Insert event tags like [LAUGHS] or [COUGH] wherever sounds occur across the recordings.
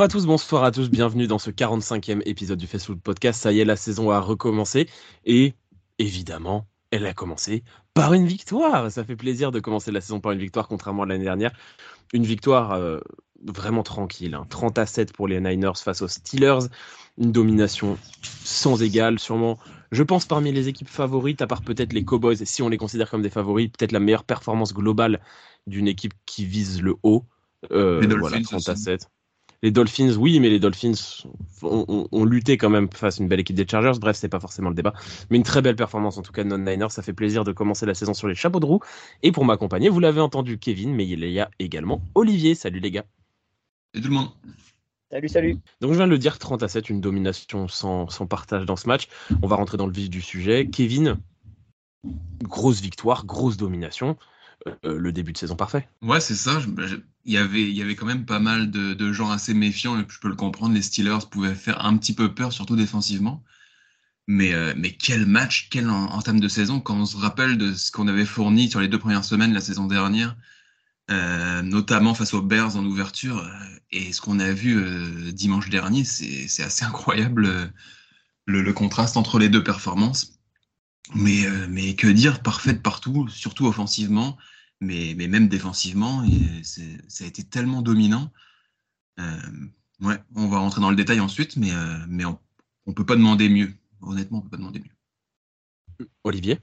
Bonjour à tous, bonsoir à tous, bienvenue dans ce 45e épisode du Facebook Podcast. Ça y est, la saison a recommencé et évidemment, elle a commencé par une victoire. Ça fait plaisir de commencer la saison par une victoire, contrairement à l'année dernière. Une victoire euh, vraiment tranquille, 30 hein. à 7 pour les Niners face aux Steelers. Une domination sans égale, sûrement, je pense, parmi les équipes favorites, à part peut-être les Cowboys, si on les considère comme des favoris, peut-être la meilleure performance globale d'une équipe qui vise le haut. Euh, voilà, 30 à 7. Les Dolphins, oui, mais les Dolphins ont, lutté quand même face à une belle équipe des Chargers. Bref, c'est pas forcément le débat. Mais une très belle performance, en tout cas, de non-Niners. Ça fait plaisir de commencer la saison sur les chapeaux de roue. Et pour m'accompagner, vous l'avez entendu, Kevin, mais il y a également Olivier. Salut les gars. Salut tout le monde. Salut, salut. Donc je viens de le dire, 30 à 7, une domination sans, sans partage dans ce match. On va rentrer dans le vif du sujet. Kevin, grosse victoire, grosse domination. Euh, le début de saison parfait. Ouais, c'est ça. Il y, avait, y avait quand même pas mal de, gens assez méfiants, et je peux le comprendre. Les Steelers pouvaient faire un petit peu peur, surtout défensivement. Mais, euh, mais quel match, quel en, termes de saison, quand on se rappelle de ce qu'on avait fourni sur les deux premières semaines la saison dernière, euh, notamment face aux Bears en ouverture, et ce qu'on a vu dimanche dernier, c'est assez incroyable le, contraste entre les deux performances. Mais, mais que dire, parfaite partout, surtout offensivement mais, mais même défensivement, et ça a été tellement dominant. Euh, ouais, on va rentrer dans le détail ensuite, mais, euh, mais on ne peut pas demander mieux. Honnêtement, on ne peut pas demander mieux. Olivier?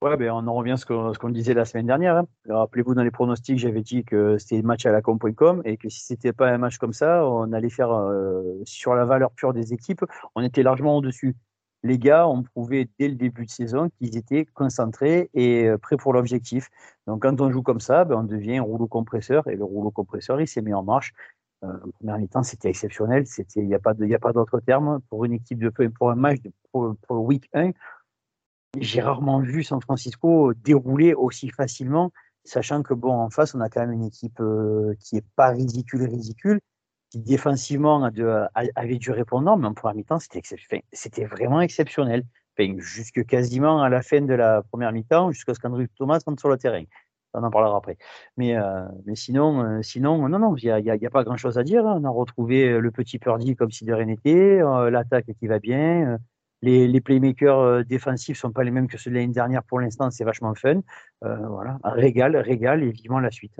Ouais, ben on en revient à ce qu'on disait la semaine dernière. Hein. Rappelez-vous, dans les pronostics, j'avais dit que c'était un match à la com.com et que si c'était pas un match comme ça, on allait faire euh, sur la valeur pure des équipes, on était largement au-dessus les gars ont prouvé dès le début de saison qu'ils étaient concentrés et euh, prêts pour l'objectif. Donc quand on joue comme ça, ben, on devient rouleau compresseur et le rouleau compresseur, il s'est mis en marche. Euh, en première mi-temps, c'était exceptionnel. Il n'y a pas d'autre terme pour une équipe de pour un match de, pour week 1. J'ai rarement vu San Francisco dérouler aussi facilement, sachant que bon en face, on a quand même une équipe euh, qui est pas ridicule ridicule, qui défensivement avait du répondant, mais en première mi-temps, c'était vraiment exceptionnel. jusque quasiment à la fin de la première mi-temps, jusqu'à ce qu'Andrew Thomas rentre sur le terrain. On en parlera après. Mais, euh, euh, sinon, non, non, il n'y a, pas grand-chose à dire. Hein. On a retrouvé le petit Purdy comme si de rien n'était, euh, l'attaque qui va bien. Les, les, playmakers défensifs sont pas les mêmes que ceux de l'année dernière pour l'instant, c'est vachement fun. voilà, régal, régal et vivement la suite.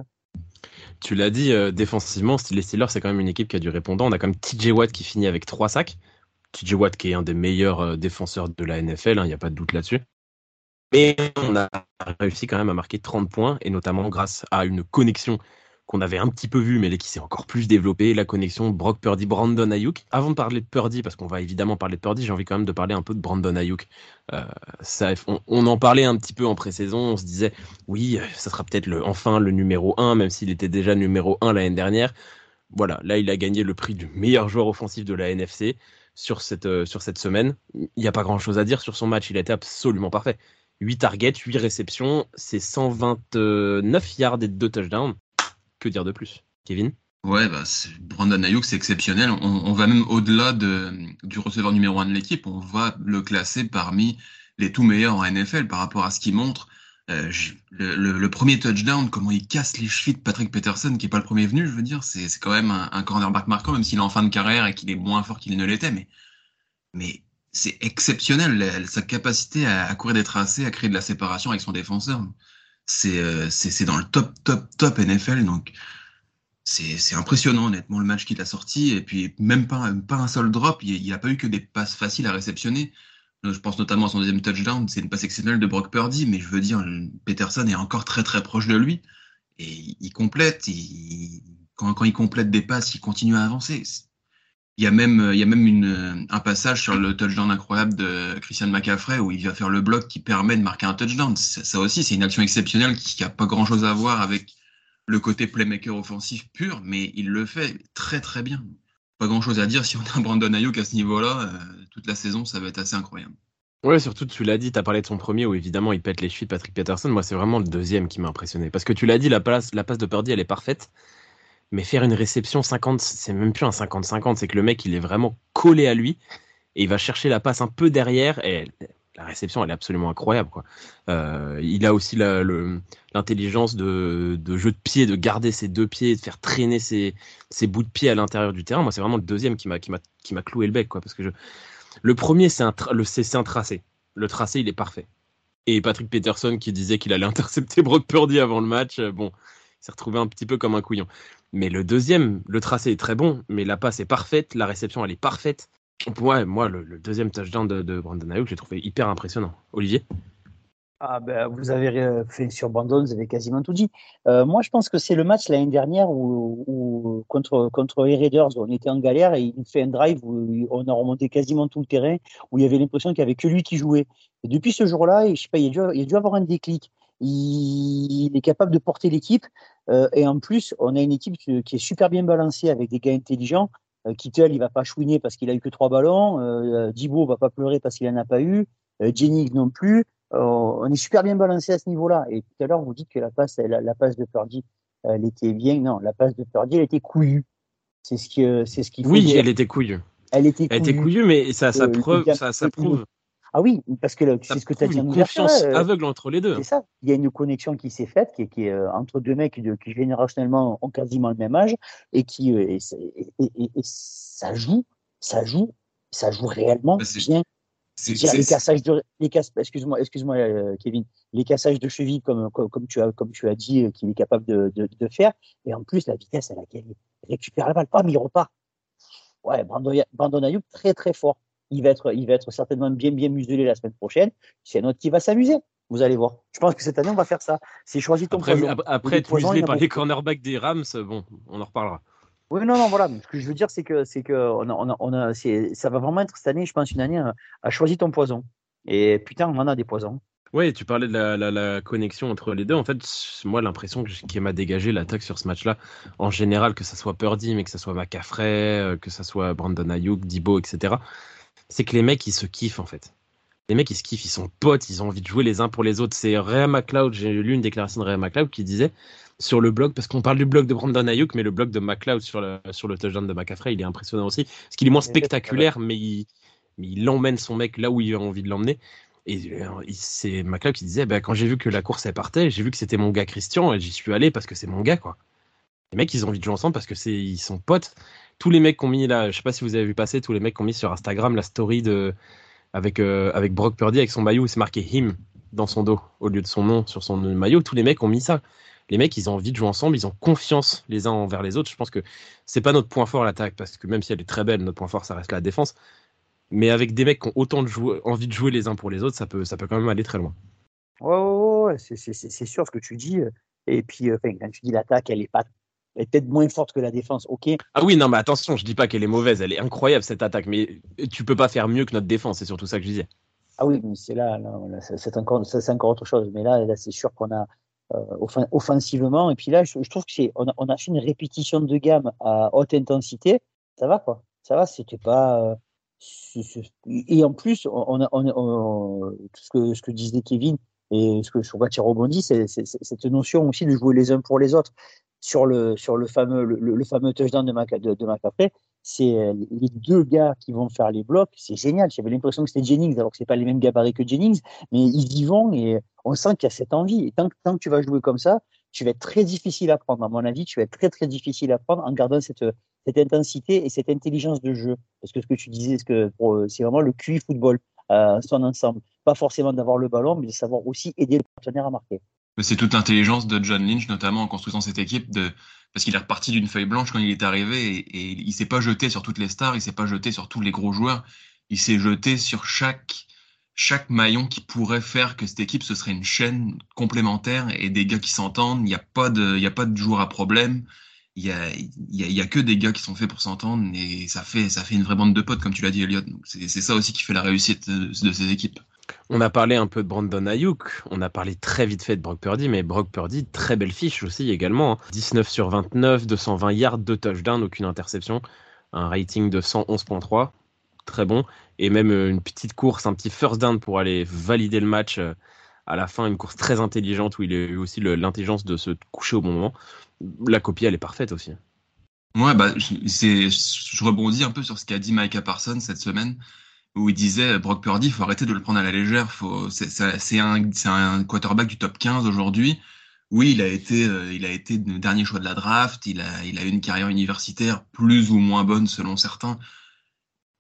Tu l'as dit, euh, défensivement, les Steelers, c'est quand même une équipe qui a du répondant. On a quand même TJ Watt qui finit avec 3 sacs. TJ Watt qui est un des meilleurs euh, défenseurs de la NFL, il hein, n'y a pas de doute là-dessus. Mais on a réussi quand même à marquer 30 points, et notamment grâce à une connexion qu'on avait un petit peu vu, mais qui s'est encore plus développée, la connexion Brock Purdy, Brandon Ayuk. Avant de parler de Purdy, parce qu'on va évidemment parler de Purdy, j'ai envie quand même de parler un peu de Brandon Ayuk. Euh, ça, on, en parlait un petit peu en pré-saison, on se disait, oui, ça sera peut-être le, enfin le numéro 1, même s'il était déjà numéro 1 l'année dernière. Voilà, là, il a gagné le prix du meilleur joueur offensif de la NFC sur cette, euh, sur cette semaine. Il n'y a pas grand-chose à dire sur son match, il a été absolument parfait. 8 targets, 8 réceptions, c'est 129 yards et 2 touchdowns. Que dire de plus Kevin Ouais, bah, Brandon Ayuk, c'est exceptionnel. On, va même au-delà de, du receveur numéro 1 de l'équipe. On va le classer parmi les tout meilleurs en NFL par rapport à ce qu'il montre. Euh, le, premier touchdown, comment il casse les chevilles de Patrick Peterson, qui est pas le premier venu, je veux dire, c'est quand même un, cornerback marquant, même s'il est en fin de carrière et qu'il est moins fort qu'il ne l'était. Mais, mais c'est exceptionnel, sa capacité à, courir des tracés, à créer de la séparation avec son défenseur c'est euh, c'est dans le top, top, top NFL. Donc, c'est impressionnant, honnêtement, le match qu'il a sorti. Et puis, même pas, pas un seul drop. Il n'a pas eu que des passes faciles à réceptionner. Je pense notamment à son deuxième touchdown. C'est une passe exceptionnelle de Brock Purdy. Mais je veux dire, Peterson est encore très, très proche de lui. Et il complète. quand, quand il complète des passes, il continue à avancer. Il y a même, il y a même une, un passage sur le touchdown incroyable de Christian McCaffrey où il va faire le bloc qui permet de marquer un touchdown. Ça, aussi, c'est une action exceptionnelle qui n'a pas grand chose à voir avec le côté playmaker offensif pur, mais il le fait très très bien. Pas grand chose à dire si on a [LAUGHS] Brandon Ayuk à ce niveau-là, euh, toute la saison, ça va être assez incroyable. Ouais, surtout tu l'as dit, tu as parlé de son premier où évidemment il pète les chevilles Patrick Peterson. Moi, c'est vraiment le deuxième qui m'a impressionné. Parce que tu l'as dit, la passe, la passe de Purdy, elle est parfaite. Mais faire une réception 50, c'est même plus un 50-50, c'est que le mec, il est vraiment collé à lui et il va chercher la passe un peu derrière et la réception, elle est absolument incroyable. Euh, il a aussi l'intelligence de, jeu de pied, de garder ses deux pieds, de faire traîner ses, bouts de pied à l'intérieur du terrain. Moi, c'est vraiment le deuxième qui m'a cloué le bec, quoi, parce que le premier, c'est un, le, c'est un tracé. Le tracé, il est parfait. Et Patrick Peterson qui disait qu'il allait [LAUGHS] intercepter Brock Purdy avant le match, euh, bon, il s'est retrouvé un petit peu comme un couillon. Mais le deuxième, le tracé est très bon, mais la passe est parfaite, la réception elle est parfaite. Ouais, moi, le, deuxième touchdown de, de Brandon Ayuk, j'ai trouvé hyper impressionnant. Olivier? Ah ben, vous avez fait sur Brandon, vous avez quasiment tout dit. Euh, moi, je pense que c'est le match l'année dernière où, contre contre les Raiders, on était en galère et il fait un drive où on a remonté quasiment tout le terrain, où il y avait l'impression qu'il n'y avait que lui qui jouait. Et depuis ce jour-là, il a dû avoir un déclic. Il, est capable de porter l'équipe euh, et en plus, on a une équipe qui est super bien balancée avec des gars intelligents. Euh, Kittel, il va pas chouiner parce qu'il a eu que trois ballons. Euh, Dibo va pas pleurer parce qu'il en a pas eu. Euh, Jennings non plus. Euh, on est super bien balancé à ce niveau-là. Et tout à l'heure, vous dites que la passe, la, la passe de Purdy, elle était bien. Non, la passe de Purdy, elle était couillue. C'est ce qui, c'est ce faut Oui, elle était couillue. Elle était couillue. Elle était couillue, mais ça, ça preuve, ça, ça prouve. Ah oui, parce que c'est ce que tu as dit en confiance aveugle entre les deux. C'est ça. Il y a une connexion qui s'est faite, qui est, qui est entre deux mecs de, qui générationnellement ont quasiment le même âge et qui et, et, et, ça joue, ça joue, ça joue réellement bah, bien les cassages de, les excuse-moi, excuse-moi, euh, Kevin, les cassages de cheville comme, comme, tu as, comme tu as dit, euh, qu'il est capable de, de, de, faire. Et en plus, la vitesse à laquelle il récupère la balle, pas, mais il repart. Ouais, Brandon, Brandon Ayuk, très, très fort. Il va être, il va être certainement bien, bien muselé la semaine prochaine. C'est un autre qui va s'amuser. Vous allez voir. Je pense que cette année, on va faire ça. C'est choisi ton après, poison. Après, être muselé par les cornerbacks des Rams, bon, on en reparlera. Oui, non, non, voilà. Ce que je veux dire, c'est que, c'est que on a, on a, on a ça va vraiment être cette année, je pense, une année à, choisir ton poison. Et putain, on en a des poisons. Oui, tu parlais de la, la, connexion entre les deux. En fait, moi, l'impression qui m'a dégagé l'attaque sur ce match-là, en général, que ça soit Purdy, mais que ça soit McCaffrey, euh, que ça soit Brandon Ayuk, Dibo, etc., c'est que les mecs, ils se kiffent, en fait. Les mecs, ils se kiffent, ils sont potes, ils ont envie de jouer les uns pour les autres. C'est Ray McLeod, j'ai lu une déclaration de Ray McLeod qui disait sur le blog, parce qu'on parle du blog de Brandon Ayuk, mais le blog de McLeod sur le, sur le touchdown de McCaffrey, il est impressionnant aussi, parce qu'il est moins spectaculaire, mais il, il emmène son mec là où il a envie de l'emmener. Et euh, c'est McLeod qui disait, bah, quand j'ai vu que la course elle partait, j'ai vu que c'était mon gars Christian, et j'y suis allé parce que c'est mon gars, quoi. Les mecs, ils ont envie de jouer ensemble parce que c'est, ils sont potes. Tous les mecs qui ont mis là, je sais pas si vous avez vu passer, tous les mecs qui ont mis sur Instagram la story de, avec, euh, avec Brock Purdy avec son maillot c'est marqué him dans son dos au lieu de son nom sur son maillot. Tous les mecs ont mis ça les mecs, ils ont envie de jouer ensemble, ils ont confiance les uns envers les autres. Je pense que c'est pas notre point fort l'attaque, parce que même si elle est très belle, notre point fort, ça reste la défense. Mais avec des mecs qui ont autant de envie de jouer les uns pour les autres, ça peut, ça peut quand même aller très loin. Ouais, ouais c'est sûr ce que tu dis. Et puis, euh, quand tu dis l'attaque, elle est pas est peut-être moins forte que la défense, ok. Ah oui, non, mais attention, je dis pas qu'elle est mauvaise, elle est incroyable cette attaque, mais tu peux pas faire mieux que notre défense, c'est surtout ça que je disais. Ah oui, mais c'est là, là c'est encore, encore autre chose. Mais là, là c'est sûr qu'on a, euh, offensivement. Et puis là, je, trouve que c'est, on a, on a, fait une répétition de gamme à haute intensité. Ça va quoi Ça va. C'était pas. Euh, et en plus, on a, on, tout ce que, ce que disait Kevin et ce que sur quoi tu rebondis, c'est cette notion aussi de jouer les uns pour les autres sur le sur le fameux le, fameux touchdown de, Mac, de, de c'est euh, les deux gars qui vont faire les blocs. C'est génial. J'avais l'impression que c'était Jennings, alors que c'est pas les mêmes gabarits que Jennings, mais ils y vont et on sent qu'il y a cette envie. Et tant, tant, que tu vas jouer comme ça, tu vas être très difficile à prendre. À mon avis, tu vas être très très difficile à prendre en gardant cette, cette intensité et cette intelligence de jeu. Parce que ce que tu disais, c'est vraiment le QI football euh, son ensemble. Pas forcément d'avoir le ballon, mais de savoir aussi aider le partenaire à marquer. C'est toute l'intelligence de John Lynch, notamment en construisant cette équipe, de, parce qu'il est reparti d'une feuille blanche quand il est arrivé et, il s'est pas jeté sur toutes les stars, il s'est pas jeté sur tous les gros joueurs, il s'est jeté sur chaque chaque maillon qui pourrait faire que cette équipe ce serait une chaîne complémentaire et des gars qui s'entendent. Il n'y a pas de il y a pas de joueur à problème. Il y a, y, a, y a que des gars qui sont faits pour s'entendre et ça fait ça fait une vraie bande de potes comme tu l'as dit Elliot. C'est ça aussi qui fait la réussite de ces équipes. On a parlé un peu de Brandon Ayuk, on a parlé très vite fait de Brock Purdy, mais Brock Purdy, très belle fiche aussi également. 19 hein. sur 29, 220 yards, 2 touchdowns, aucune interception, un rating de 111.3, très bon, et même euh, une petite course, un petit first down pour aller valider le match euh, à la fin, une course très intelligente où il a eu aussi l'intelligence de se coucher au bon moment. La copie, elle est parfaite aussi. Ouais, bah, je rebondis un peu sur ce qu'a dit Micah Parsons cette semaine où il disait Brock Purdy, faut arrêter de le prendre à la légère. C'est un, un quarterback du top 15 aujourd'hui. Oui, il a été, euh, il a été le dernier choix de la draft. Il a, il a eu une carrière universitaire plus ou moins bonne selon certains.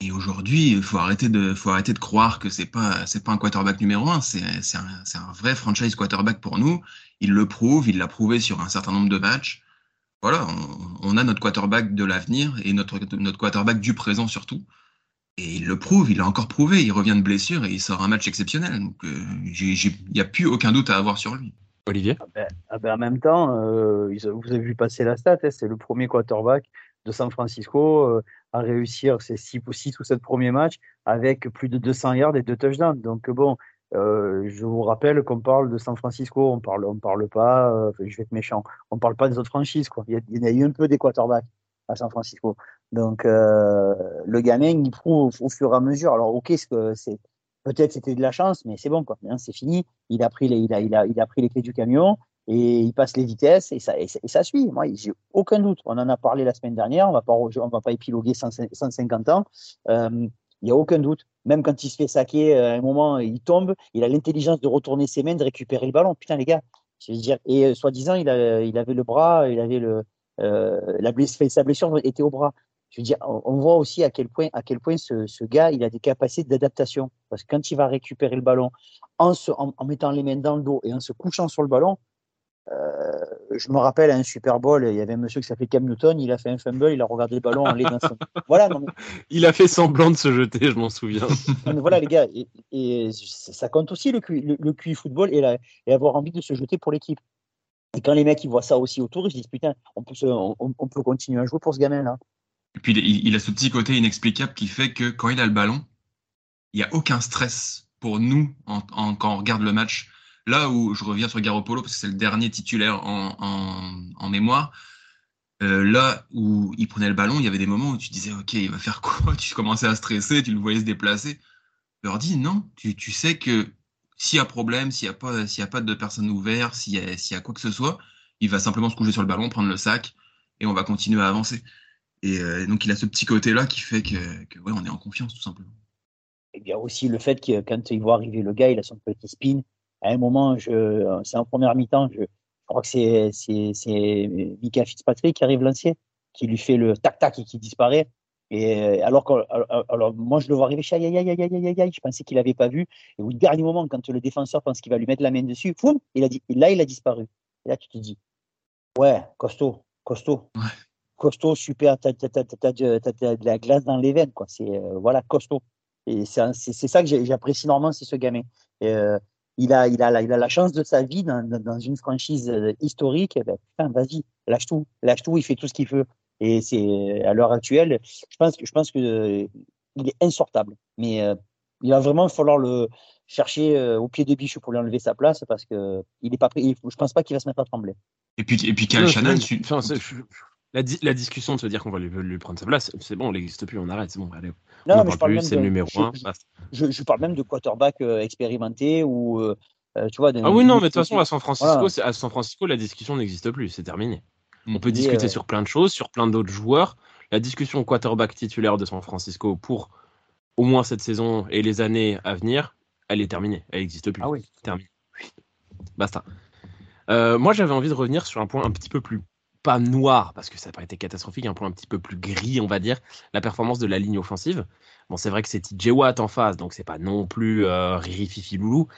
Et aujourd'hui, il faut arrêter de, faut arrêter de croire que c'est pas, c'est pas un quarterback numéro un. C'est, un, un vrai franchise quarterback pour nous. Il le prouve, il l'a prouvé sur un certain nombre de matchs. Voilà, on, on a notre quarterback de l'avenir et notre, notre quarterback du présent surtout. Et il le prouve, il l'a encore prouvé. Il revient de blessure et il sort un match exceptionnel. Donc, euh, il n'y a plus aucun doute à avoir sur lui. Olivier? Ah ben, ah ben, En même temps, euh, vous avez vu passer la stat, hein, c'est le premier quarterback de San Francisco euh, à réussir ses 6 ou 6 ou 7 premiers matchs avec plus de 200 yards et 2 touchdowns. Donc bon, euh, je vous rappelle qu'on parle de San Francisco, on parle, on parle pas, euh, je vais être méchant, on parle pas des autres franchises. Quoi. Il, y a, eu un peu des quarterbacks à San Francisco. Donc euh, le gamin, il prouve au, fur et à mesure. Alors ok, c'est peut-être c'était de la chance, mais c'est bon quoi. Hein, c'est fini. Il a pris les, il a, il a, il a pris les clés du camion et il passe les vitesses et ça, et ça, suit. Moi, j'ai aucun doute. On en a parlé la semaine dernière. On va pas, on va pas épiloguer 150 ans. Euh, il n'y a aucun doute. Même quand il se fait saquer, euh, à un moment, il tombe, il a l'intelligence de retourner ses mains, de récupérer le ballon. Putain, les gars. Je veux dire, et euh, soi-disant, il, il avait le bras, il avait le, euh, la blessure, sa blessure était au bras. Je veux dire, on, voit aussi à quel point, à quel point ce, ce gars, il a des capacités d'adaptation. Parce que quand il va récupérer le ballon en, se, en, en, mettant les mains dans le dos et en se couchant sur le ballon, euh, je me rappelle à un Super Bowl, il y avait un monsieur qui s'appelait Cam Newton, il a fait un fumble, il a regardé le ballon en dans [LAUGHS] son... Voilà. Il a fait semblant de se jeter, je m'en souviens. [LAUGHS] voilà les gars, et, ça compte aussi le QI, le, football et, et, avoir envie de se jeter pour l'équipe. Et quand les mecs ils voient ça aussi autour, ils se disent putain, on peut, on, peut continuer à jouer pour ce gamin-là. Et puis il, a ce petit côté inexplicable qui fait que quand il a le ballon, il n'y a aucun stress pour nous quand on regarde le match Là où je reviens sur Garoppolo, parce que c'est le dernier titulaire en, en, en mémoire, euh, là où il prenait le ballon, il y avait des moments où tu disais, OK, il va faire quoi? [LAUGHS] Tu commençais à stresser, tu le voyais se déplacer. Leur dis, non, tu, tu sais que s'il y a problème, s'il n'y a, pas, y a pas de personne ouverte, s'il y, y a quoi que ce soit, il va simplement se coucher sur le ballon, prendre le sac, et on va continuer à avancer. Et euh, donc, il a ce petit côté-là qui fait que, que ouais, on est en confiance, tout simplement. Il y a aussi le fait que quand il voit arriver le gars, il a son petit spin, à un moment, je, c'est en première mi-temps, je, crois que c'est, c'est, c'est Mika Fitzpatrick qui arrive lancier, qui lui fait le tac-tac et qui disparaît. Et alors que, alors, moi, je le vois arriver, aïe, aïe, aïe, aïe, aïe, aïe, je pensais qu'il n'avait pas vu. Et au dernier moment, quand le défenseur pense qu'il va lui mettre la main dessus, foum, il a dit, là, il a disparu. Et là, tu te dis, ouais, costaud, costaud. Costaud, super, t'as, de la glace dans les veines, quoi. C'est, voilà, costaud. Et c'est, c'est, ça que j'apprécie énormément, c'est ce gamin. Et, euh, il a, il, a la, il a la chance de sa vie dans, dans une franchise euh, historique. Eh ben, putain, vas-y, lâche tout, lâche tout, il fait tout ce qu'il veut. Et c'est à l'heure actuelle, je pense que je pense que euh, il est insortable. Mais euh, il va vraiment falloir le chercher au pied de biche pour lui enlever sa place parce que il est pas pris. Je pense pas qu'il va se mettre à trembler. Et puis et puis Kyle Shannon, la, la, discussion de se dire qu'on va lui, lui, prendre sa place, c'est bon, il n'existe plus, on arrête, c'est bon, allez. Non, mais je parle même c'est le numéro je, 1. Je, je, parle même de quarterback euh, expérimenté ou euh, euh tu vois. Ah oui, non, mais de toute façon, à San Francisco, voilà. à San Francisco, la discussion n'existe plus, c'est terminé. On peut discuter euh... sur plein de choses, sur plein d'autres joueurs. La discussion quarterback titulaire de San Francisco pour au moins cette saison et les années à venir, elle est terminée. Elle n'existe plus. Ah oui. Terminée. Basta. Euh, moi, j'avais envie de revenir sur un point un petit peu plus pas noir, parce que ça n'a pas été catastrophique, un point un petit peu plus gris, on va dire, la performance de la ligne offensive. Bon, c'est vrai que c'est TJ Watt en face, donc c'est pas non plus euh, Riri Fifi Loulou,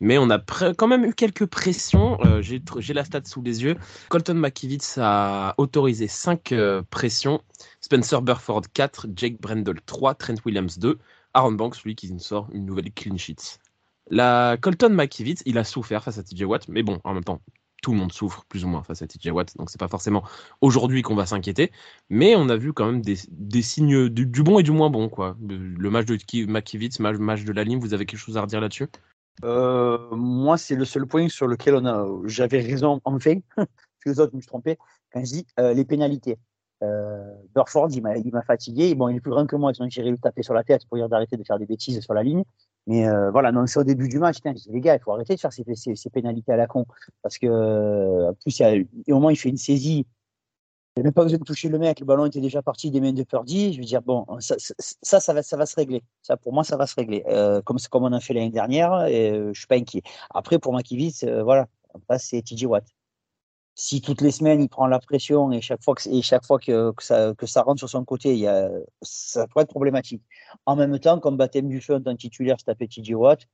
mais on a quand même eu quelques pressions. Euh, J'ai la stat sous les yeux. Colton McKivitz a autorisé 5 euh, pressions, Spencer Burford 4, Jake Brendel 3, Trent Williams 2, Aaron Banks, lui, qui sort une nouvelle clean sheet. La Colton McKivitz, il a souffert face à TJ Watt, mais bon, en même temps, tout le monde souffre plus ou moins face à TJ Watt, donc c'est pas forcément aujourd'hui qu'on va s'inquiéter, mais on a vu quand même des, signes du, bon et du moins bon quoi. Le match de Makivitz, match, match de la ligne, vous avez quelque chose à redire là-dessus? Euh, Moi, c'est le seul point sur lequel on a, j'avais raison en fait, [LAUGHS] parce que les autres me trompé quand je dis euh, les pénalités. Euh, Burford, il m'a fatigué. Bon, il est plus grand que moi, donc j'irai lui taper sur la tête pour dire d'arrêter de faire des bêtises sur la ligne. Mais euh, voilà, non, c'est au début du match. je les gars, il faut arrêter de faire ces, pénalités à la con. Parce que, euh, en plus, il a, au moins, il fait une saisie Il n'y même pas besoin de toucher le mec. Le ballon était déjà parti des mains de Purdy. Je veux dire, bon, ça, ça, va, ça va se régler. Ça, pour moi, ça va se régler. Euh, comme, comme on a fait l'année dernière, je suis pas inquiet. Après, pour Makiewicz, voilà. Après, c'est TJ Watt. Si toutes les semaines, il prend la pression et chaque fois que, et chaque fois que, que, ça, que ça rentre sur son côté, il y a, ça pourrait être problématique. En même temps, comme baptême du feu en tant que titulaire, se taper TJ Watt,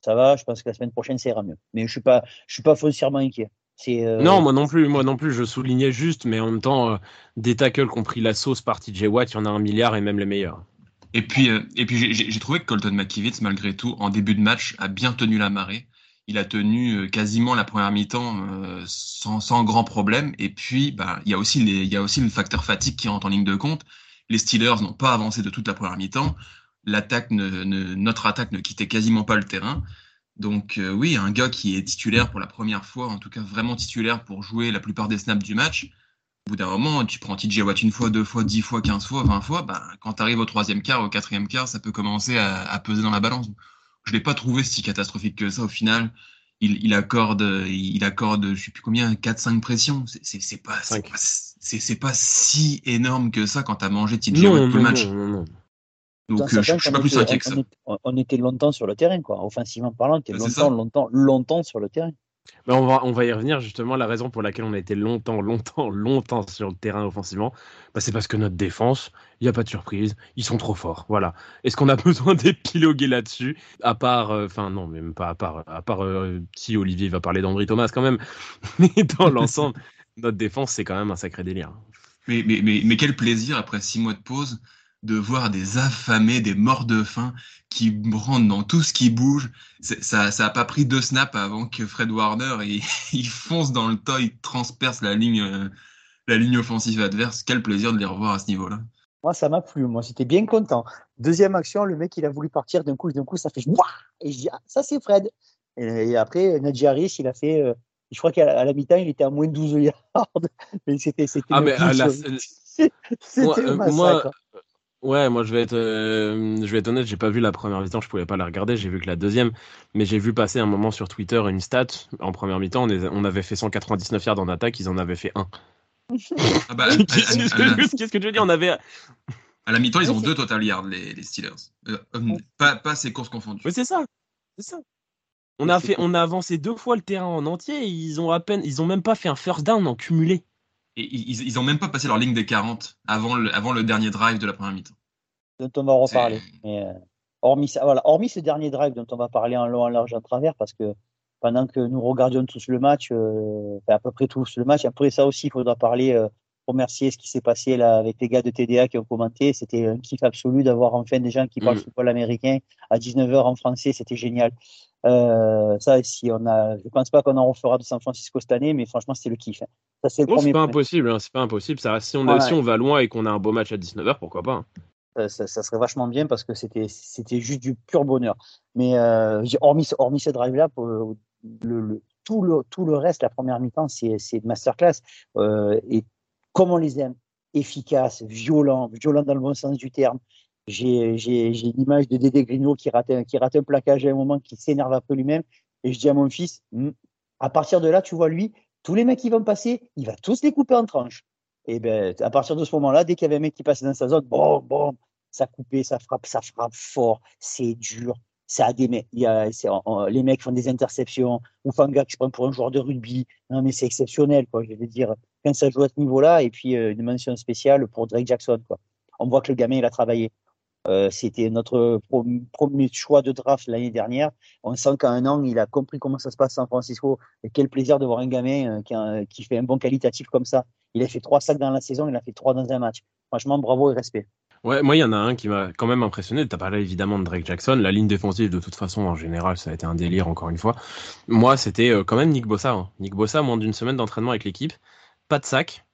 ça va. Je pense que la semaine prochaine, ça ira mieux. Mais je suis pas, je suis pas foncièrement inquiet. Euh, non, moi non plus, moi non plus, je soulignais juste, mais en même temps, euh, des tackles qui ont pris la sauce par TJ Watt, il y en a un milliard et même les meilleurs. Et puis, euh, et puis j'ai trouvé que Colton McKivitz, malgré tout, en début de match, a bien tenu la marée. Il a tenu quasiment la première mi-temps sans, sans, grand problème. Et puis, bah, il y a aussi le facteur fatigue qui rentre en ligne de compte. Les Steelers n'ont pas avancé de toute la première mi-temps. Notre attaque ne quittait quasiment pas le terrain. Donc euh, oui, un gars qui est titulaire pour la première fois, en tout cas vraiment titulaire pour jouer la plupart des snaps du match, au bout d'un moment, tu prends TJ Watt une fois, deux fois, dix fois, quinze fois, vingt fois, bah, quand tu arrives au troisième quart, au quatrième quart, ça peut commencer à, peser dans la balance. Je l'ai pas trouvé si catastrophique que ça au final. Il, accorde, il accorde, je sais plus combien, 4-5 pressions. C'est pas, c'est pas, si énorme que ça quand tu as mangé Watt tout le match. Donc, euh, je, suis pas plus inquiet que ça. On, était longtemps sur le terrain, quoi. Offensivement parlant, on était longtemps, longtemps, longtemps sur le terrain. Mais on, va, on va y revenir justement. La raison pour laquelle on a été longtemps, longtemps, [LAUGHS] longtemps sur le terrain offensivement, bah, c'est parce que notre défense, il n'y a pas de surprise, ils sont trop forts. Voilà. Est-ce qu'on a [LAUGHS] besoin d'épiloguer là-dessus? À part, euh, enfin, non, même pas à part, à part euh, si Olivier va parler d'André Thomas quand même. [LAUGHS] Mais dans l'ensemble, notre défense, c'est quand même un sacré délire. Mais, mais, mais, mais quel plaisir après six mois de pause de voir des affamés, des morts de faim qui rentrent dans tout ce qui bouge. Ça, ça a pas pris deux snaps avant que Fred Warner [LAUGHS] il, fonce dans le tas, il transperce la ligne, euh, la ligne offensive adverse. Quel plaisir de les revoir à ce niveau-là. Moi, ça m'a plu. Moi, j'étais bien content. Deuxième action, le mec, il a voulu partir d'un coup, d'un coup, ça fait et je dis ah, ça c'est Fred. Et, après, Nadji il a fait. Euh, je crois qu'à la, mi-temps, il était à moins de 12 yards. [LAUGHS] mais c'était. Ah, mais à la... [LAUGHS] moi, euh, moi, Ouais, moi je vais être, euh, je vais être honnête, j'ai pas vu la première mi-temps, je pouvais pas la regarder, j'ai vu que la deuxième, mais j'ai vu passer un moment sur Twitter une stat en première mi-temps, on, on, avait fait 199 yards en attaque, ils en avaient fait un. [LAUGHS] Ah bah, Qu'est-ce que tu veux dire On avait. À la mi-temps, ils ont deux total yards les, les Steelers, euh, euh, pas, pas ces courses confondues. Oui, c'est ça, c'est ça. On a fait, on a avancé deux fois le terrain en entier, et ils ont à peine, ils ont même pas fait un first down en cumulé. Et ils, ils ont même pas passé leur ligne des 40 avant le, avant le dernier drive de la première mi-temps. Dont on va reparler. Mais, euh, hormis, voilà, hormis ce dernier drive dont on va parler en long, en large, en travers, parce que pendant que nous regardions tous le match, euh, à peu près tous le match, après ça aussi, il faudra parler, euh, remercier ce qui s'est passé là avec les gars de TDA qui ont commenté. C'était un kiff absolu d'avoir enfin des gens qui parlent mm. football américain à 19h en français, c'était génial. Euh, ça, si on a, je pense pas qu'on en refera de San Francisco cette année, mais franchement, c'est le kiff. Hein. Ça, c'est pas impossible, hein, c'est pas impossible. Ça, si, on, si on va loin et qu'on a un beau match à 19h, pourquoi pas hein. ça, ça, serait vachement bien parce que c'était, c'était juste du pur bonheur. Mais euh, hormis, hormis ce drive-là, le, le, tout, le, tout le reste, la première mi-temps, c'est, c'est masterclass. Euh, et comme on les aime, efficaces, violents, violents dans le bon sens du terme, j'ai, l'image de Dédé Grino qui rate, un, qui plaquage à un moment, qui s'énerve peu lui-même. Et je dis à mon fils, hmm, à partir de là, tu vois, lui, tous les mecs qui vont passer, il va tous les couper en tranches. Et ben, à partir de ce moment-là, dès qu'il y avait un mec qui passait dans sa zone, bon, bon, ça coupait, ça frappe, ça frappe fort, c'est dur. Ça a des il y a, les mecs font des interceptions, ou Fanga qui se prend pour un joueur de rugby. Non, mais c'est exceptionnel, quoi. Je veux dire, quand ça joue à ce niveau-là, et puis euh, une mention spéciale pour Drake Jackson, quoi. On voit que le gamin, il a travaillé. Euh, c'était notre premier choix de draft l'année dernière. On sent qu'à un an, il a compris comment ça se passe à San Francisco. Quel plaisir de voir un gamin euh, qui, fait un bon qualitatif comme ça. Il a fait trois sacs dans la saison, il a fait trois dans un match. Franchement, bravo et respect. Ouais, moi, il y en a un qui m'a quand même impressionné. Tu as parlé évidemment de Drake Jackson. La ligne défensive, de toute façon, en général, ça a été un délire, encore une fois. Moi, c'était euh, quand même Nick Bossa. Hein. Nick Bossa, moins d'une semaine d'entraînement avec l'équipe. Pas de sac,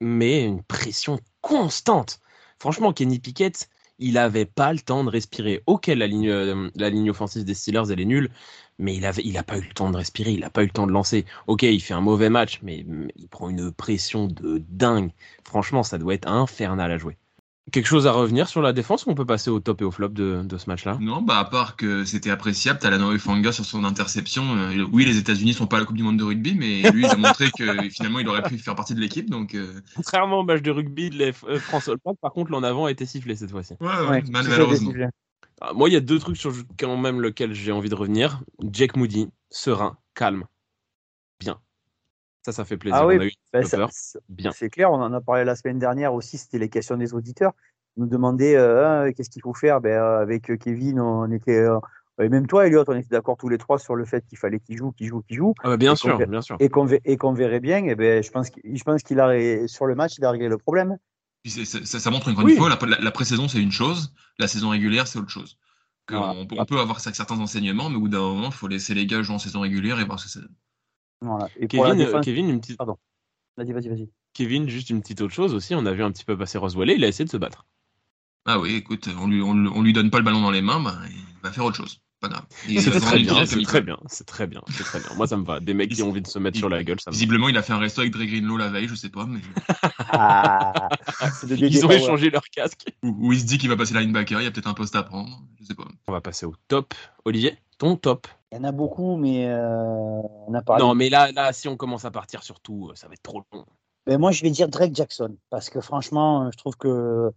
mais une pression constante. Franchement, Kenny Pickett, il avait pas le temps de respirer. Ok, la ligne, euh, la ligne offensive des Steelers, elle est nulle, mais il avait, il pas eu le temps de respirer, il a pas eu le temps de lancer. Ok, il fait un mauvais match, mais il prend une pression de dingue. Franchement, ça doit être infernal à jouer. Quelque chose à revenir sur la défense ou on peut passer au top et au flop de, de ce match-là? Non, bah à part que c'était appréciable, t'as la Fanga sur son interception. Euh, oui, les États-Unis sont pas à la Coupe du Monde de rugby, mais lui, il a montré que [LAUGHS] finalement, il aurait pu faire partie de l'équipe. Donc, euh... contrairement au match de rugby de les euh, France All par contre, l'en avant a été sifflé cette fois-ci. Ouais, ouais, ouais malheureusement. Ah, moi, il y a deux trucs sur quand même lequel j'ai envie de revenir. Jake Moody, serein, calme, bien. Ça, ça fait plaisir. Ah oui, ben bien. C'est clair, on en a parlé la semaine dernière aussi, c'était les questions des auditeurs. Ils nous demandaient euh, hein, qu'est-ce qu'il faut faire? Ben, euh, avec Kevin, on était. Euh, et même toi, Elliot, on était d'accord tous les trois sur le fait qu'il fallait qu'il joue, qu'il joue, qu'il joue. Ah bah bien, sûr, bien sûr. Et qu'on verrait bien. Et ben, je pense qu'il a sur le match, il a réglé le problème. ça, montre une grande fois, la, la, pré-saison c'est une chose, la saison régulière c'est autre chose. On, peut avoir certains enseignements, mais au bout d'un moment, il faut laisser les gars jouer en saison régulière et voir ce que ça donne. Kevin, Kevin, une petite. Pardon. Vas-y, vas-y, vas-y. Kevin, juste une petite autre chose aussi. On a vu un petit peu passer Roswell, il a essayé de se battre. Ah oui, écoute, on lui, on, lui donne pas le ballon dans les mains, bah, il va faire autre chose. C'est très, bien, c'est très bien, c'est très bien, c'est très bien. Moi, ça me va. Des mecs qui ont envie de se mettre sur la gueule, ça Visiblement, il a fait un resto avec Dre Greenlow la veille, je sais pas, mais. ah, Ils ont échangé leur casque. Ou, il se dit qu'il va passer linebacker, il y a peut-être un poste à prendre, je sais pas. On va passer au top. Olivier, ton top il y en a beaucoup, mais euh, on a parlé. Non, mais là, là, si on commence à partir sur tout, ça va être trop long. Mais moi, je vais dire Drake Jackson, parce que franchement, je trouve que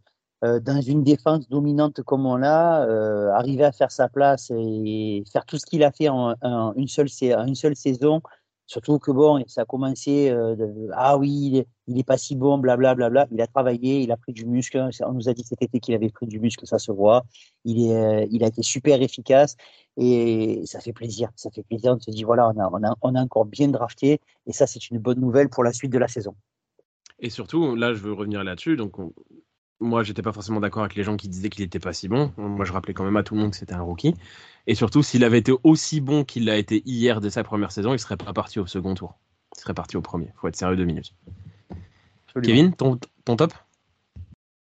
euh, dans une défense dominante comme on l'a, euh, arriver à faire sa place et faire tout ce qu'il a fait en, une, seule, saison, surtout que bon, ça a commencé, euh, ah oui, il est, il est, pas si bon, blablabla. Bla, bla, Il a travaillé, il a pris du muscle. On nous a dit cet été qu'il avait pris du muscle, ça se voit. Il, est, il a été super efficace et ça fait plaisir. Ça fait plaisir. On se dit, voilà, on a, on a, on a encore bien drafté et ça, c'est une bonne nouvelle pour la suite de la saison. Et surtout, là, je veux revenir là-dessus. Donc, on, moi, j'étais pas forcément d'accord avec les gens qui disaient qu'il était pas si bon. Moi, je rappelais quand même à tout le monde que c'était un rookie. Et surtout, s'il avait été aussi bon qu'il l'a été hier de sa première saison, il serait pas parti au second tour. Il serait parti au premier. Faut être sérieux deux minutes. Kevin, ton, ton top?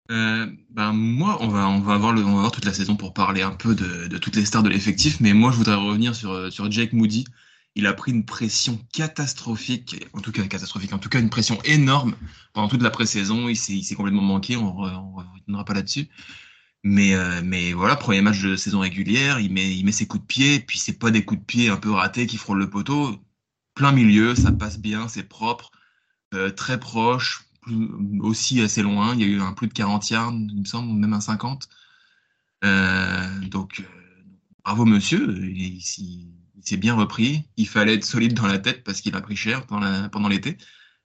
Euh, ben moi, on va, on, va avoir le, on va avoir toute la saison pour parler un peu de, de toutes les stars de l'effectif, mais moi je voudrais revenir sur, sur Jake Moody, il a pris une pression catastrophique, en tout cas catastrophique, en tout cas une pression énorme pendant toute la pré-saison. Il s'est complètement manqué, on ne reviendra pas là-dessus. Mais, euh, mais voilà, premier match de saison régulière, il met, ses coups de pied, puis c'est pas des coups de pied un peu ratés qui frôlent le poteau. Plein milieu, ça passe bien, c'est propre, euh, très proche, aussi assez loin. Il y a eu un plus de 40 yards, il me semble, même un 50. Euh, donc, bravo monsieur, s'est bien repris. Il fallait être solide dans la tête parce qu'il a pris cher pendant l'été,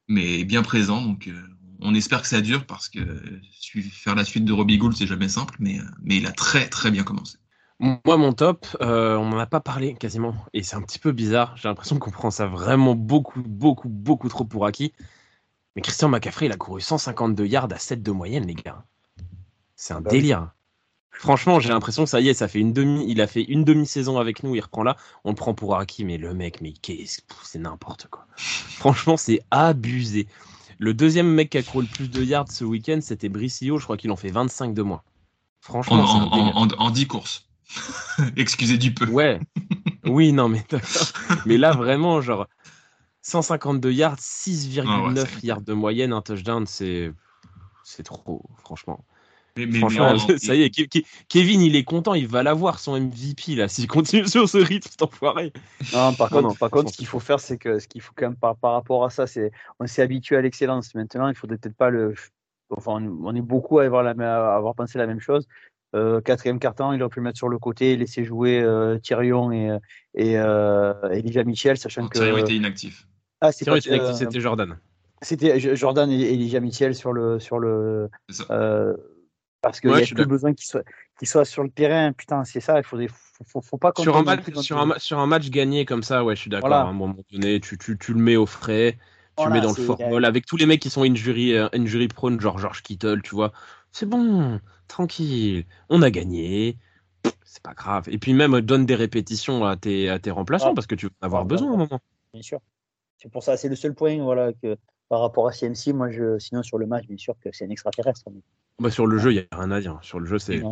mais bien présent. Donc, euh, on espère que ça dure parce que faire la suite de Robbie Gould, c'est jamais simple, mais, euh, mais il a très très bien commencé. Moi, mon top, euh, on n'en a pas parlé quasiment, et c'est un petit peu bizarre. J'ai l'impression qu'on prend ça vraiment beaucoup, beaucoup, beaucoup trop pour acquis. Mais Christian McCaffrey, il a couru 152 yards à 7 de moyenne, les gars. C'est un bah délire. Franchement, j'ai l'impression que ça y est, ça fait une demi, il a fait une demi-saison avec nous, il reprend là, on le prend pour Araki, mais le mec, mais qu'est-ce, c'est n'importe quoi. Franchement, c'est abusé. Le deuxième mec qui a couru le plus de yards ce week-end, c'était Bricio, je crois qu'il en fait 25 de moins. Franchement, en, en, 10 courses. [LAUGHS] Excusez du peu. Ouais. Oui, non, mais mais là vraiment, genre 152 yards, 6,9 ah yards de moyenne, un touchdown, c'est c'est trop, franchement. Franchement, [LAUGHS] ça y est, Kevin, il est content, il va l'avoir son MVP là, s'il continue sur ce rythme, cet enfoiré. Non, par contre, par contre, ce qu'il faut faire, c'est que ce qu'il faut quand même par, par rapport à ça, c'est on s'est habitué à l'excellence. Maintenant, il faudrait peut-être pas le. Enfin, on est beaucoup à avoir, la, à avoir pensé la même chose. Euh, quatrième carton, il aurait pu le mettre sur le côté, laisser jouer euh, Thirion et, et euh, Elijah Michel, sachant que. Thirion était inactif. Ah, c'était c'était Jordan. C'était Jordan et Elijah Michel sur le sur le. Euh, parce qu'il y a plus besoin qu'il soit, soit sur le terrain. Putain, c'est ça. Il faut, faut, faut, pas sur un, match, sur, un, sur un match gagné comme ça, ouais, je suis d'accord. À un moment donné, tu, tu, tu, le mets au frais, tu le mets dans le formol avec tous les mecs qui sont injury, uh, injury prone, genre George Kittle, tu vois. C'est bon, tranquille. On a gagné. C'est pas grave. Et puis même donne des répétitions à tes, à tes remplaçants parce que tu vas avoir besoin à un moment. Bien sûr. C'est pour ça, c'est le seul point voilà, que, par rapport à CMC, moi, je, sinon sur le match, bien sûr que c'est un extraterrestre. Bah, sur le jeu, il n'y a rien à dire. Sur le jeu, c'est.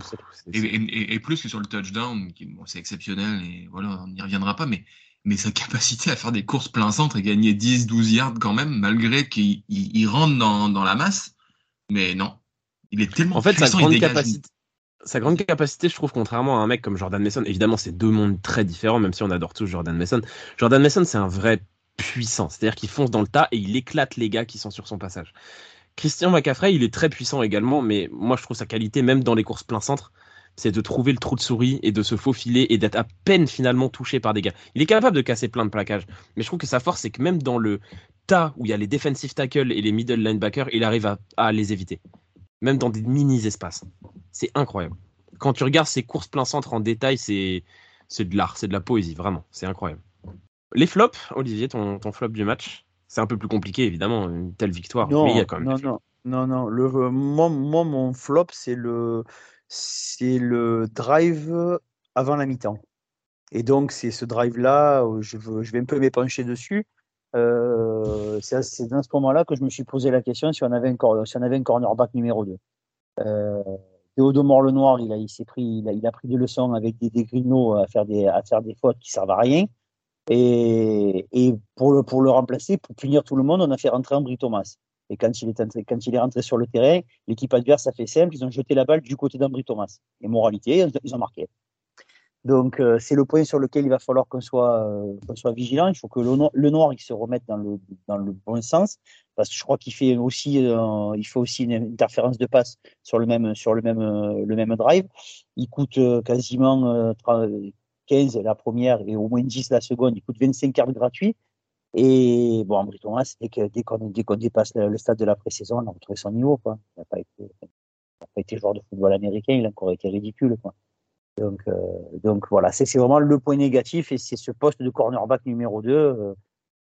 Et, plus que sur le touchdown, bon, c'est exceptionnel, et voilà, on n'y reviendra pas, mais, mais sa capacité à faire des courses plein centre et gagner 10, 12 yards quand même, malgré qu'il rentre dans, dans, la masse. Mais non, Il est tellement En fait, sa puissant, il grande, dégage. capacité, sa grande capacité, je trouve, contrairement à un mec comme Jordan Mason, évidemment, c'est deux mondes très différents, même si on adore tous Jordan Mason. Jordan Mason, c'est un vrai puissant, c'est-à-dire qu'il fonce dans le tas et il éclate les gars qui sont sur son passage. Christian McCaffrey, il est très puissant également, mais moi, je trouve sa qualité, même dans les courses plein centre, c'est de trouver le trou de souris et de se faufiler et d'être à peine finalement touché par des gars. Il est capable de casser plein de plaquages, mais je trouve que sa force, c'est que même dans le tas où il y a les defensive tackles et les middle linebackers, il arrive à, les éviter. Même dans des mini-espaces. C'est incroyable. Quand tu regardes ses courses plein centre en détail, c'est c'est de l'art, c'est de la poésie, vraiment. C'est incroyable. Les flops, Olivier, ton, ton flop du match, c'est un peu plus compliqué, évidemment, une telle victoire. Non, mais il y a quand même. non, non, non, non. Le, euh, moi, moi, mon flop, c'est le, c'est le drive avant la mi-temps. Et donc, c'est ce drive-là, où je, veux- je vais un peu m'épancher dessus. Euh, c'est dans ce moment-là que je me suis posé la question si on avait un, si on avait un cornerback numéro 2. Euh, Théodomore Lenoir, il a, il s'est pris, il a, il a pris des leçons avec des, des à faire des, à faire des fautes qui servent à rien. Et, pour, le, remplacer, pour punir tout le monde, on a fait rentrer Ambry Thomas. Et quand il est rentré sur le terrain, l'équipe adverse a fait simple, ils ont jeté la balle du côté d'Ambry Thomas. Et moralité, ils ont marqué. Donc euh, c'est le point sur lequel il va falloir qu'on soit, euh, vigilant. Il faut que le, no- le noir il se remette dans le, bon sens, parce que je crois qu'il fait aussi, euh, fait aussi une interférence de passe sur le même, drive. Il coûte quasiment 30 15 la première et au moins 10 la seconde. Il coûte 25 cartes gratuits. Et bon, Ambry Thomas, dès que- dès qu'on qu'on dépasse le, stade de la pré-saison, on a retrouvé son niveau. Quoi. Il n'a pas, été- joueur de football américain, il a encore été ridicule. Quoi. Donc, euh, donc voilà, c'est c'est vraiment le point négatif et c'est ce poste de cornerback numéro 2 euh,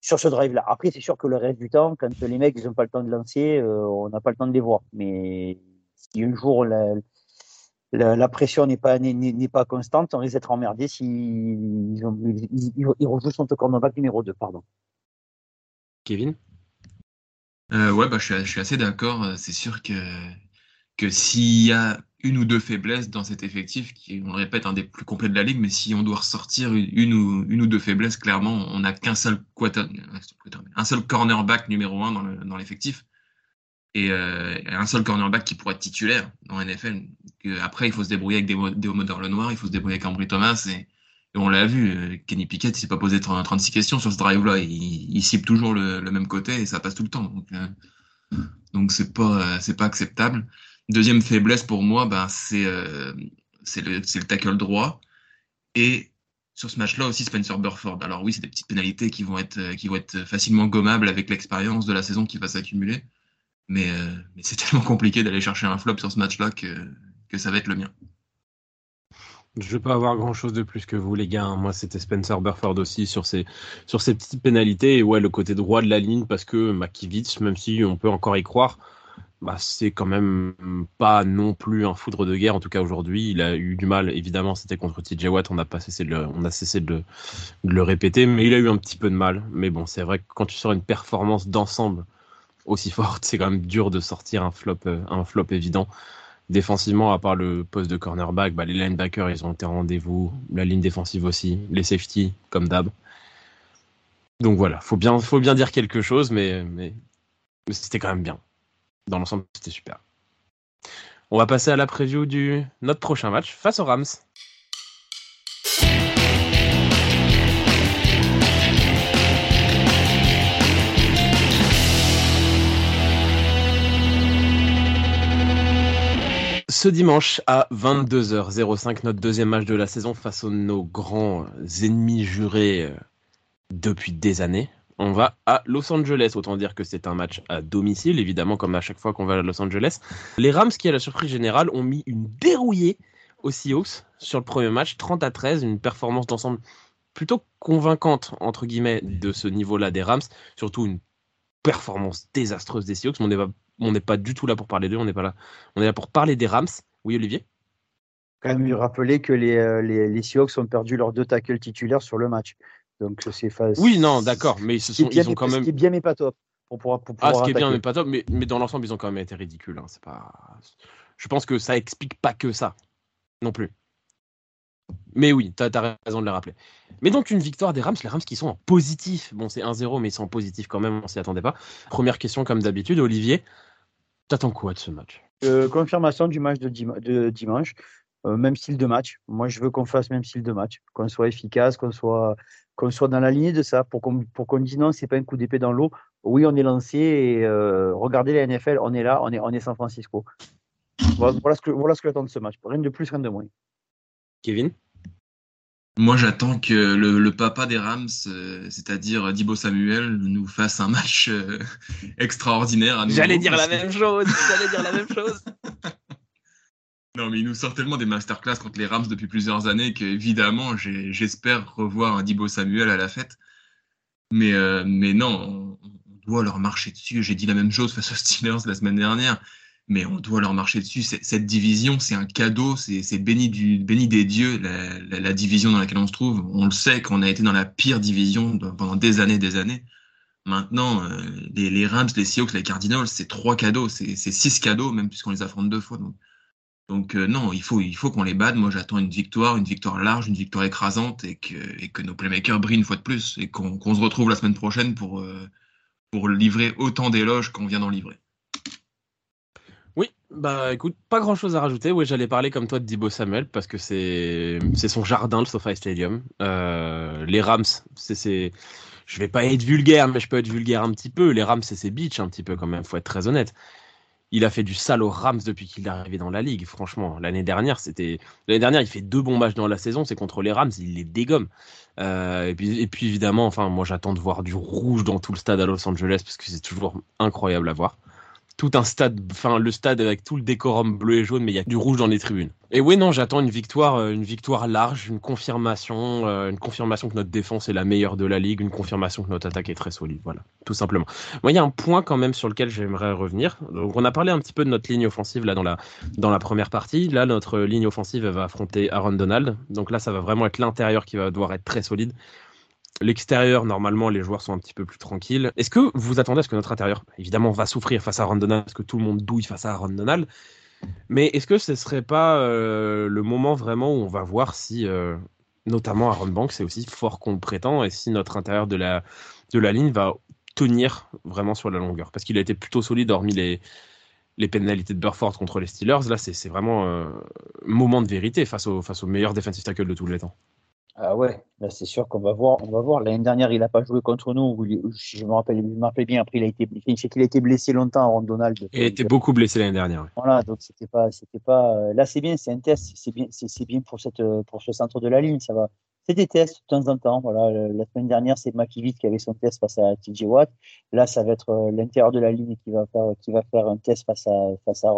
sur ce drive-là. Après, c'est sûr que le reste du temps, quand les mecs n'ont pas le temps de lancer, euh, on n'a pas le temps de les voir. Mais si un jour la, la, la pression n'est pas, n'est- pas constante, on risque d'être emmerdé s'ils ils, ont- ils, ils, ils rejouent son cornerback numéro 2. Pardon. Kevin? Euh, ouais, bah, je suis, je suis assez d'accord. Euh, C'est sûr que, que s'il y a une ou deux faiblesses dans cet effectif, qui, on le répète, un des plus complets de la ligue, mais si on doit ressortir une, une ou, une ou deux faiblesses, clairement, on n'a qu'un seul quarter, un seul cornerback numéro un dans le- dans l'effectif. Et euh, un seul cornerback qui pourrait être titulaire dans NFL. Après, il faut se débrouiller avec des, des le Noir, il faut se débrouiller avec Ambry Thomas. Et, on l'a vu, euh, Kenny Pickett, il s'est pas posé 30 36 questions sur ce drive-là. Il, il cible toujours le, même côté et ça passe tout le temps. Donc, euh, donc c'est pas, euh, c'est pas acceptable. Deuxième faiblesse pour moi, ben, c'est c'est le, tackle droit. Et sur ce match-là aussi, Spencer Burford. Alors oui, c'est des petites pénalités qui vont être, qui vont être facilement gommables avec l'expérience de la saison qui va s'accumuler. Mais, euh, mais c'est [LAUGHS] tellement compliqué d'aller chercher un flop sur ce match-là que, ça va être le mien. Je vais pas avoir grand chose de plus que vous, les gars. hein. Moi, c'était Spencer Burford aussi sur ces, sur ces petites pénalités. Et ouais, le côté droit de la ligne, parce que Makiewicz, même si on peut encore y croire, bah, c'est quand même pas non plus un foudre de guerre. En tout cas, aujourd'hui, il a eu du mal. Évidemment, c'était contre TJ Watt. On n'a pas cessé a de le répéter, mais il a eu un petit peu de mal. Mais bon, c'est vrai que quand tu sors une performance d'ensemble aussi forte, c'est quand même dur de sortir un flop, euh, un flop évident. Défensivement, à part le poste de cornerback, bah, les linebackers, ils ont été rendez-vous. La ligne défensive aussi. Les safety, comme d'hab. Donc voilà, faut bien, faut bien dire quelque chose, mais, mais, mais c'était quand même bien. Dans l'ensemble, c'était super. On va passer à la preview du notre prochain match face aux Rams. Ce dimanche à 22h05, notre deuxième match de la saison face aux nos grands ennemis jurés euh, depuis des années. On va à Los Angeles, autant dire que c'est un match à domicile, évidemment, comme à chaque fois qu'on va à Los Angeles. Les Rams, qui à la surprise générale, ont mis une dérouillée aux Seahawks sur le premier match, 30 à 13, une performance d'ensemble plutôt convaincante, entre guillemets, de ce niveau-là des Rams, surtout une performance désastreuse des Seahawks, on n'est pas du tout là pour parler d'eux, on n'est pas là, on est là pour parler des Rams. Oui, Olivier? Quand même lui rappeler que les, euh, les, les Seahawks ont perdu leurs deux tackles titulaires sur le match. Donc c'est Oui, non, d'accord, mais ils, se Ce sont, bien, ils ont quand ce même... qui est bien mais pas top. Pour pouvoir, pour Ah, ce qui est bien, mais pas top, mais, mais dans l'ensemble, ils ont quand même été ridicules. hein, C'est pas... Je pense que ça explique pas que ça, non plus. Mais oui, t'as as raison de le rappeler. Mais donc, une victoire des Rams, les Rams qui sont en positif. Bon, c'est 1-0, mais ils sont en positif quand même, on s'y attendait pas. Première question, comme d'habitude, Olivier, t'attends quoi de ce match? Euh, confirmation du match de, dimanche. Euh, même style de match. Moi, je veux qu'on fasse même style de match, qu'on soit efficace, qu'on soit, qu'on soit dans la lignée de ça, pour qu'on, pour qu'on dise non, c'est pas un coup d'épée dans l'eau. Oui, on est lancé et euh, regardez la NFL, on est là, on est, on est San Francisco. Voilà, ce que, voilà ce que j'attends de ce match. Rien de plus, rien de moins. Kevin? Moi, j'attends que le, papa des Rams, euh, c'est-à-dire Dibo Samuel, nous fasse un match euh, [LAUGHS] extraordinaire. J'allais dire la même chose. J'allais dire la même chose. [LAUGHS] Non, mais il nous sort tellement des masterclass contre les Rams depuis plusieurs années qu'évidemment, j'espère revoir un Dibo Samuel à la fête. Mais, euh, mais non, on, doit leur marcher dessus. J'ai dit la même chose face aux Steelers la semaine dernière mais on doit leur marcher dessus. Cette division, c'est un cadeau, c'est béni, béni des dieux, la, division dans laquelle on se trouve. On le sait qu'on a été dans la pire division pendant des années des années. Maintenant, euh, les, Rams, les Seahawks, les Cardinals, c'est trois cadeaux, c'est six cadeaux, même puisqu'on les affronte deux fois. Donc, donc euh, non, il faut, il faut qu'on les batte. Moi, j'attends une victoire, une victoire large, une victoire écrasante, et que, et que nos playmakers brillent une fois de plus, et qu'on se retrouve la semaine prochaine pour, euh, pour livrer autant d'éloges qu'on vient d'en livrer. Bah écoute, pas grand chose à rajouter. Oui, j'allais parler comme toi de Dibo Samuel parce que c'est son jardin, le SoFi Stadium. Euh, les Rams, c'est je vais pas être vulgaire, mais je peux être vulgaire un petit peu. Les Rams, c'est ses beach un petit peu quand même. Faut être très honnête. Il a fait du sale aux Rams depuis qu'il est arrivé dans la ligue. Franchement, l'année dernière, c'était l'année dernière, il fait deux bons matchs dans la saison. C'est contre les Rams, il les dégomme. Euh, et puis et puis évidemment, enfin, moi j'attends de voir du rouge dans tout le stade à Los Angeles parce que c'est toujours incroyable à voir tout un stade, enfin le stade avec tout le décorum bleu et jaune, mais il y a du rouge dans les tribunes. Et oui, non, j'attends une victoire, euh, une victoire large, une confirmation, euh, une confirmation que notre défense est la meilleure de la ligue, une confirmation que notre attaque est très solide. Voilà, tout simplement. Moi, il y a un point quand même sur lequel j'aimerais revenir. Donc, on a parlé un petit peu de notre ligne offensive là dans la dans la première partie. Là, notre ligne offensive va affronter Aaron Donald. Donc là, ça va vraiment être l'intérieur qui va devoir être très solide. L'extérieur, normalement, les joueurs sont un petit peu plus tranquilles. Est-ce que vous attendez à ce que notre intérieur, évidemment, va souffrir face à Aaron parce que tout le monde douille face à Aaron mais est-ce que ce serait pas euh, le moment vraiment où on va voir si, euh, notamment Aaron Banks, c'est aussi fort qu'on le prétend, et si notre intérieur de la, de la ligne va tenir vraiment sur la longueur? Parce qu'il a été plutôt solide, hormis les, les pénalités de Burford contre les Steelers. Là, c'est vraiment un euh, moment de vérité face au, face au meilleur defensive tackle de tous les temps. Ah ouais, là c'est sûr qu'on va voir. On va voir. L'année dernière, il n'a pas joué contre nous. Je me rappelle, je me rappelle bien. Après, il a été, qu'il a été blessé longtemps, Aaron Donald. Il a été beaucoup blessé l'année dernière. Voilà, donc c'était pas, c'était pas. Euh, là, c'est bien, c'est un test. C'est bien, c'est bien pour cette, pour ce centre de la ligne. Ça va, c'est des tests de temps en temps. Voilà, la semaine dernière, c'est McKivitt qui avait son test face à TJ Watt. Là, ça va être euh, l'intérieur de la ligne qui va faire, qui va faire un test face à, face à.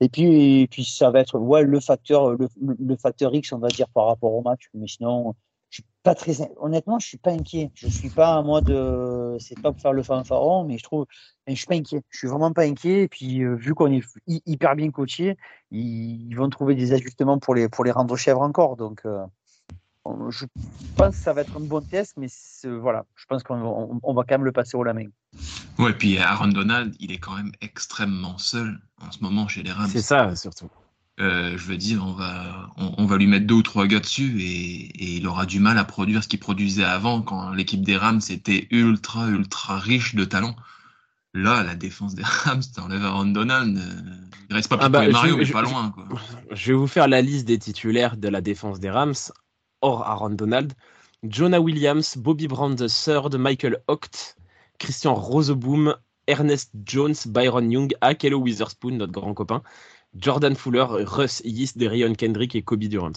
Et puis, et puis, ça va être, ouais, le facteur, le, le, facteur X, on va dire, par rapport au match. Mais sinon, je suis pas très, honnêtement, je suis pas inquiet. Je suis pas à moi de, c'est pas pour faire le fanfaron, mais je trouve, je suis pas inquiet. Je suis vraiment pas inquiet. Et puis, euh, vu qu'on est hyper bien coaché, ils, vont trouver des ajustements pour les, pour les rendre chèvres encore. Donc, euh, je pense que ça va être un bon test, mais voilà, je pense qu'on va quand même le passer au la main. Ouais, puis Aaron Donald, il est quand même extrêmement seul en ce moment chez les Rams. C'est ça, surtout. Euh, je veux dire, on va, on, va lui mettre deux ou trois gars dessus et, il aura du mal à produire ce qu'il produisait avant quand l'équipe des Rams était ultra, ultra riche de talent. Là, la défense des Rams, t'enlèves Aaron Donald, euh, il reste pas ah bah, Mario, mais pas loin. Quoi. Je vais vous faire la liste des titulaires de la défense des Rams hors Aaron Donald, Jonah Williams, Bobby Brown III, Michael Ocht, Christian Roseboom, Ernest Jones, Byron Young, Akello Witherspoon, notre grand copain, Jordan Fuller, Russ Yeast, Derion Kendrick et Kobe Durant.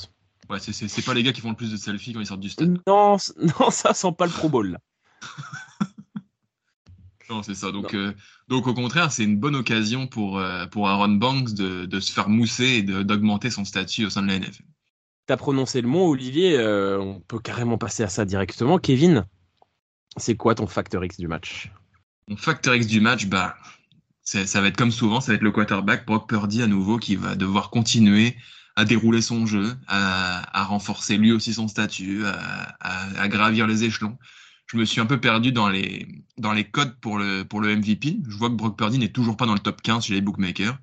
Ouais, c'est pas les gars qui font le plus de selfies quand ils sortent du stade. Non, [LAUGHS] non ça sent pas le Pro Bowl là. [LAUGHS] non, c'est ça. Donc, euh, donc au contraire, c'est une bonne occasion pour, euh, pour Aaron Banks de, de se faire mousser et d'augmenter son statut au sein de la NFL. T'as prononcé le mot, Olivier. Euh, on peut carrément passer à ça directement. Kevin, c'est quoi ton facteur X du match? Mon facteur X du match, bah, ça va être comme souvent, ça va être le quarterback Brock Purdy à nouveau qui va devoir continuer à dérouler son jeu, à, renforcer lui aussi son statut, à, gravir les échelons. Je me suis un peu perdu dans les, dans les codes pour le, pour le MVP. Je vois que Brock Purdy n'est toujours pas dans le top 15 chez les bookmakers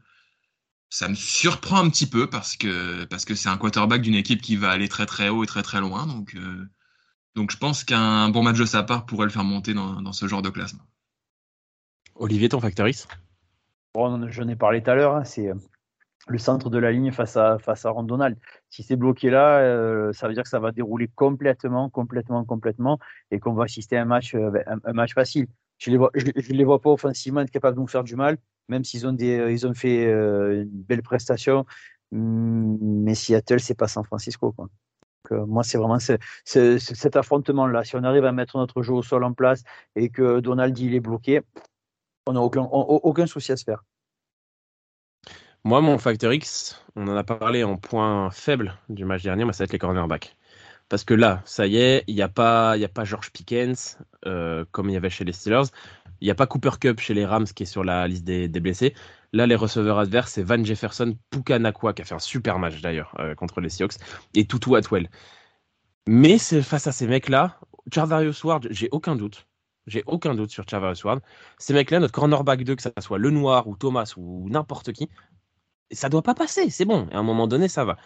ça me surprend un petit peu parce que parce que c'est un quarterback d'une équipe qui va aller très très haut et très très loin. Donc euh, donc je pense qu'un bon match de sa part pourrait le faire monter dans, dans ce genre de classement. Olivier, ton facteur Bon, j'en ai parlé tout à l'heure, hein, c'est euh, le centre de la ligne face à, face à Rondonald. Si c'est bloqué là, euh, ça veut dire que ça va dérouler complètement, complètement, complètement et qu'on va assister à un match, un, match facile. Je ne les, vois, je, les vois pas offensivement être capables de nous faire du mal, même s'ils ont, des, ils ont fait une belle prestation. Hmm, mais Seattle, c'est pas San Francisco. Quoi. moi, c'est vraiment cet affrontement-là. Si on arrive à mettre notre jeu au sol en place et que Donald il est bloqué, on n'a aucun, aucun souci à se faire. Moi, mon facteur X, on en a parlé en point faible du match dernier, moi, ça va être les cornerbacks. Parce que là, ça y est, il n'y a, pas, y a pas George Pickens euh, comme il y avait chez les Steelers. Il n'y a pas Cooper Cup chez les Rams qui est sur la liste des, blessés. Là, les receveurs adverses, c'est Van Jefferson, Puka Nakua qui a fait un super match d'ailleurs euh, contre les Seahawks et Tutu Atwell. Mais face à ces mecs-là, Charvarius Ward, j'ai aucun doute. J'ai aucun doute sur Charvarius Ward. Ces mecs-là, notre cornerback 2, que ça soit Le Noir ou Thomas ou n'importe qui, ça doit pas passer, c'est bon. À un moment donné, ça va.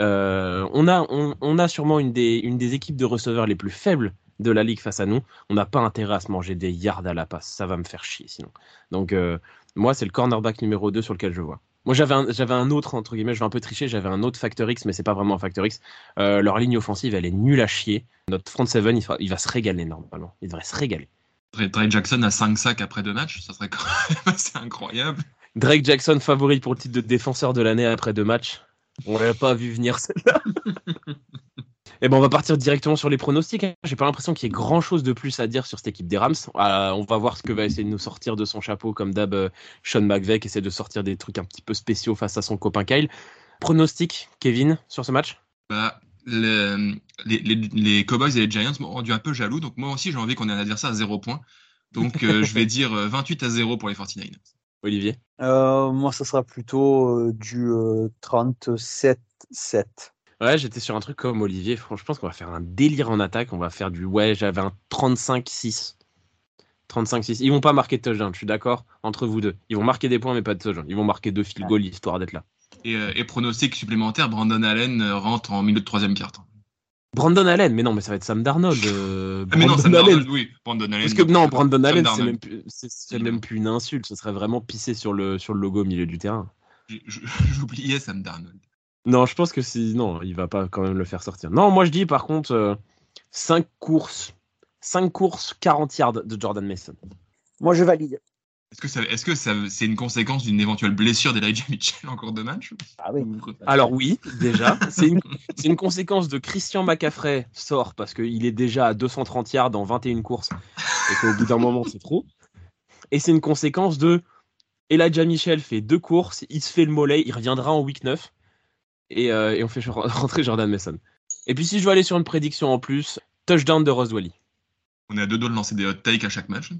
Euh, on, a, on, a sûrement une des, une des équipes de receveurs les plus faibles de la ligue face à nous. On n'a pas intérêt à se manger des yards à la passe. Ça va me faire chier sinon. Donc, euh, moi, c'est le cornerback numéro 2 sur lequel je vois. Moi, j'avais un, un autre, entre guillemets, je vais un peu tricher, j'avais un autre Factor X, mais c'est pas vraiment un Factor X. Euh, leur ligne offensive, elle est nulle à chier. Notre front 7, il, il va se régaler normalement. Il devrait se régaler. Drake Jackson a 5 sacs après deux matchs, ça serait quand [LAUGHS] incroyable. Drake Jackson favori pour le titre de défenseur de l'année après deux matchs. On l'avait pas vu venir celle-là. Et [LAUGHS] eh ben on va partir directement sur les pronostics. Hein. J'ai pas l'impression qu'il y ait grand chose de plus à dire sur cette équipe des Rams. Euh, on va voir ce que va essayer de nous sortir de son chapeau comme d'hab euh, Sean McVeigh essaie de sortir des trucs un petit peu spéciaux face à son copain Kyle. Pronostic, Kevin, sur ce match? Bah, les, les, Cowboys et les Giants m'ont rendu un peu jaloux, donc moi aussi j'ai envie qu'on ait un adversaire à zéro point. Donc euh, [LAUGHS] je vais dire 28 à 0 pour les 49ers. Olivier? Moi, ça sera plutôt du 37-7. Ouais, j'étais sur un truc comme Olivier. Franchement, je pense qu'on va faire un délire en attaque. On va faire du. Ouais, j'avais un 35-6. 35-6. Ils vont pas marquer de touchdown, je suis d'accord, entre vous deux. Ils vont marquer des points, mais pas de touchdown. Ils vont marquer deux field goals histoire d'être là. Et, euh, et, pronostic supplémentaire Brandon Allen euh, rentre en milieu de troisième quart. Brandon Allen, mais non, mais ça va être Sam Darnold. Euh, ah, mais non, Sam Darnold, oui. Brandon Allen. Parce que non, Brandon Allen, c'est même, plus, même plus une insulte. Ce serait vraiment pisser sur le, sur le logo au milieu du terrain. [LAUGHS] J'oubliais Sam Darnold. Non, je pense que si. Non, il va pas quand même le faire sortir. Non, moi je dis par contre 5 euh, courses. 5 courses, 40 yards de Jordan Mason. Moi je valide. Est-ce que, ça, est-ce que ça, c'est une conséquence d'une éventuelle blessure d'Elijah Mitchell en cours de match ah oui. Alors oui, déjà. [LAUGHS] c'est, une, c'est une, conséquence de Christian McCaffrey sort parce qu'il est déjà à 230 yards dans 21 courses et qu'au bout d'un moment c'est trop. Et c'est une conséquence de Elijah Mitchell fait deux courses, il se fait le mollet, il reviendra en week 9 euh, et, on fait [LAUGHS] rentrer Jordan Mason. Et puis si je veux aller sur une prédiction en plus, touchdown de Rose Wally. On est à deux doigts de lancer des hot takes à chaque match.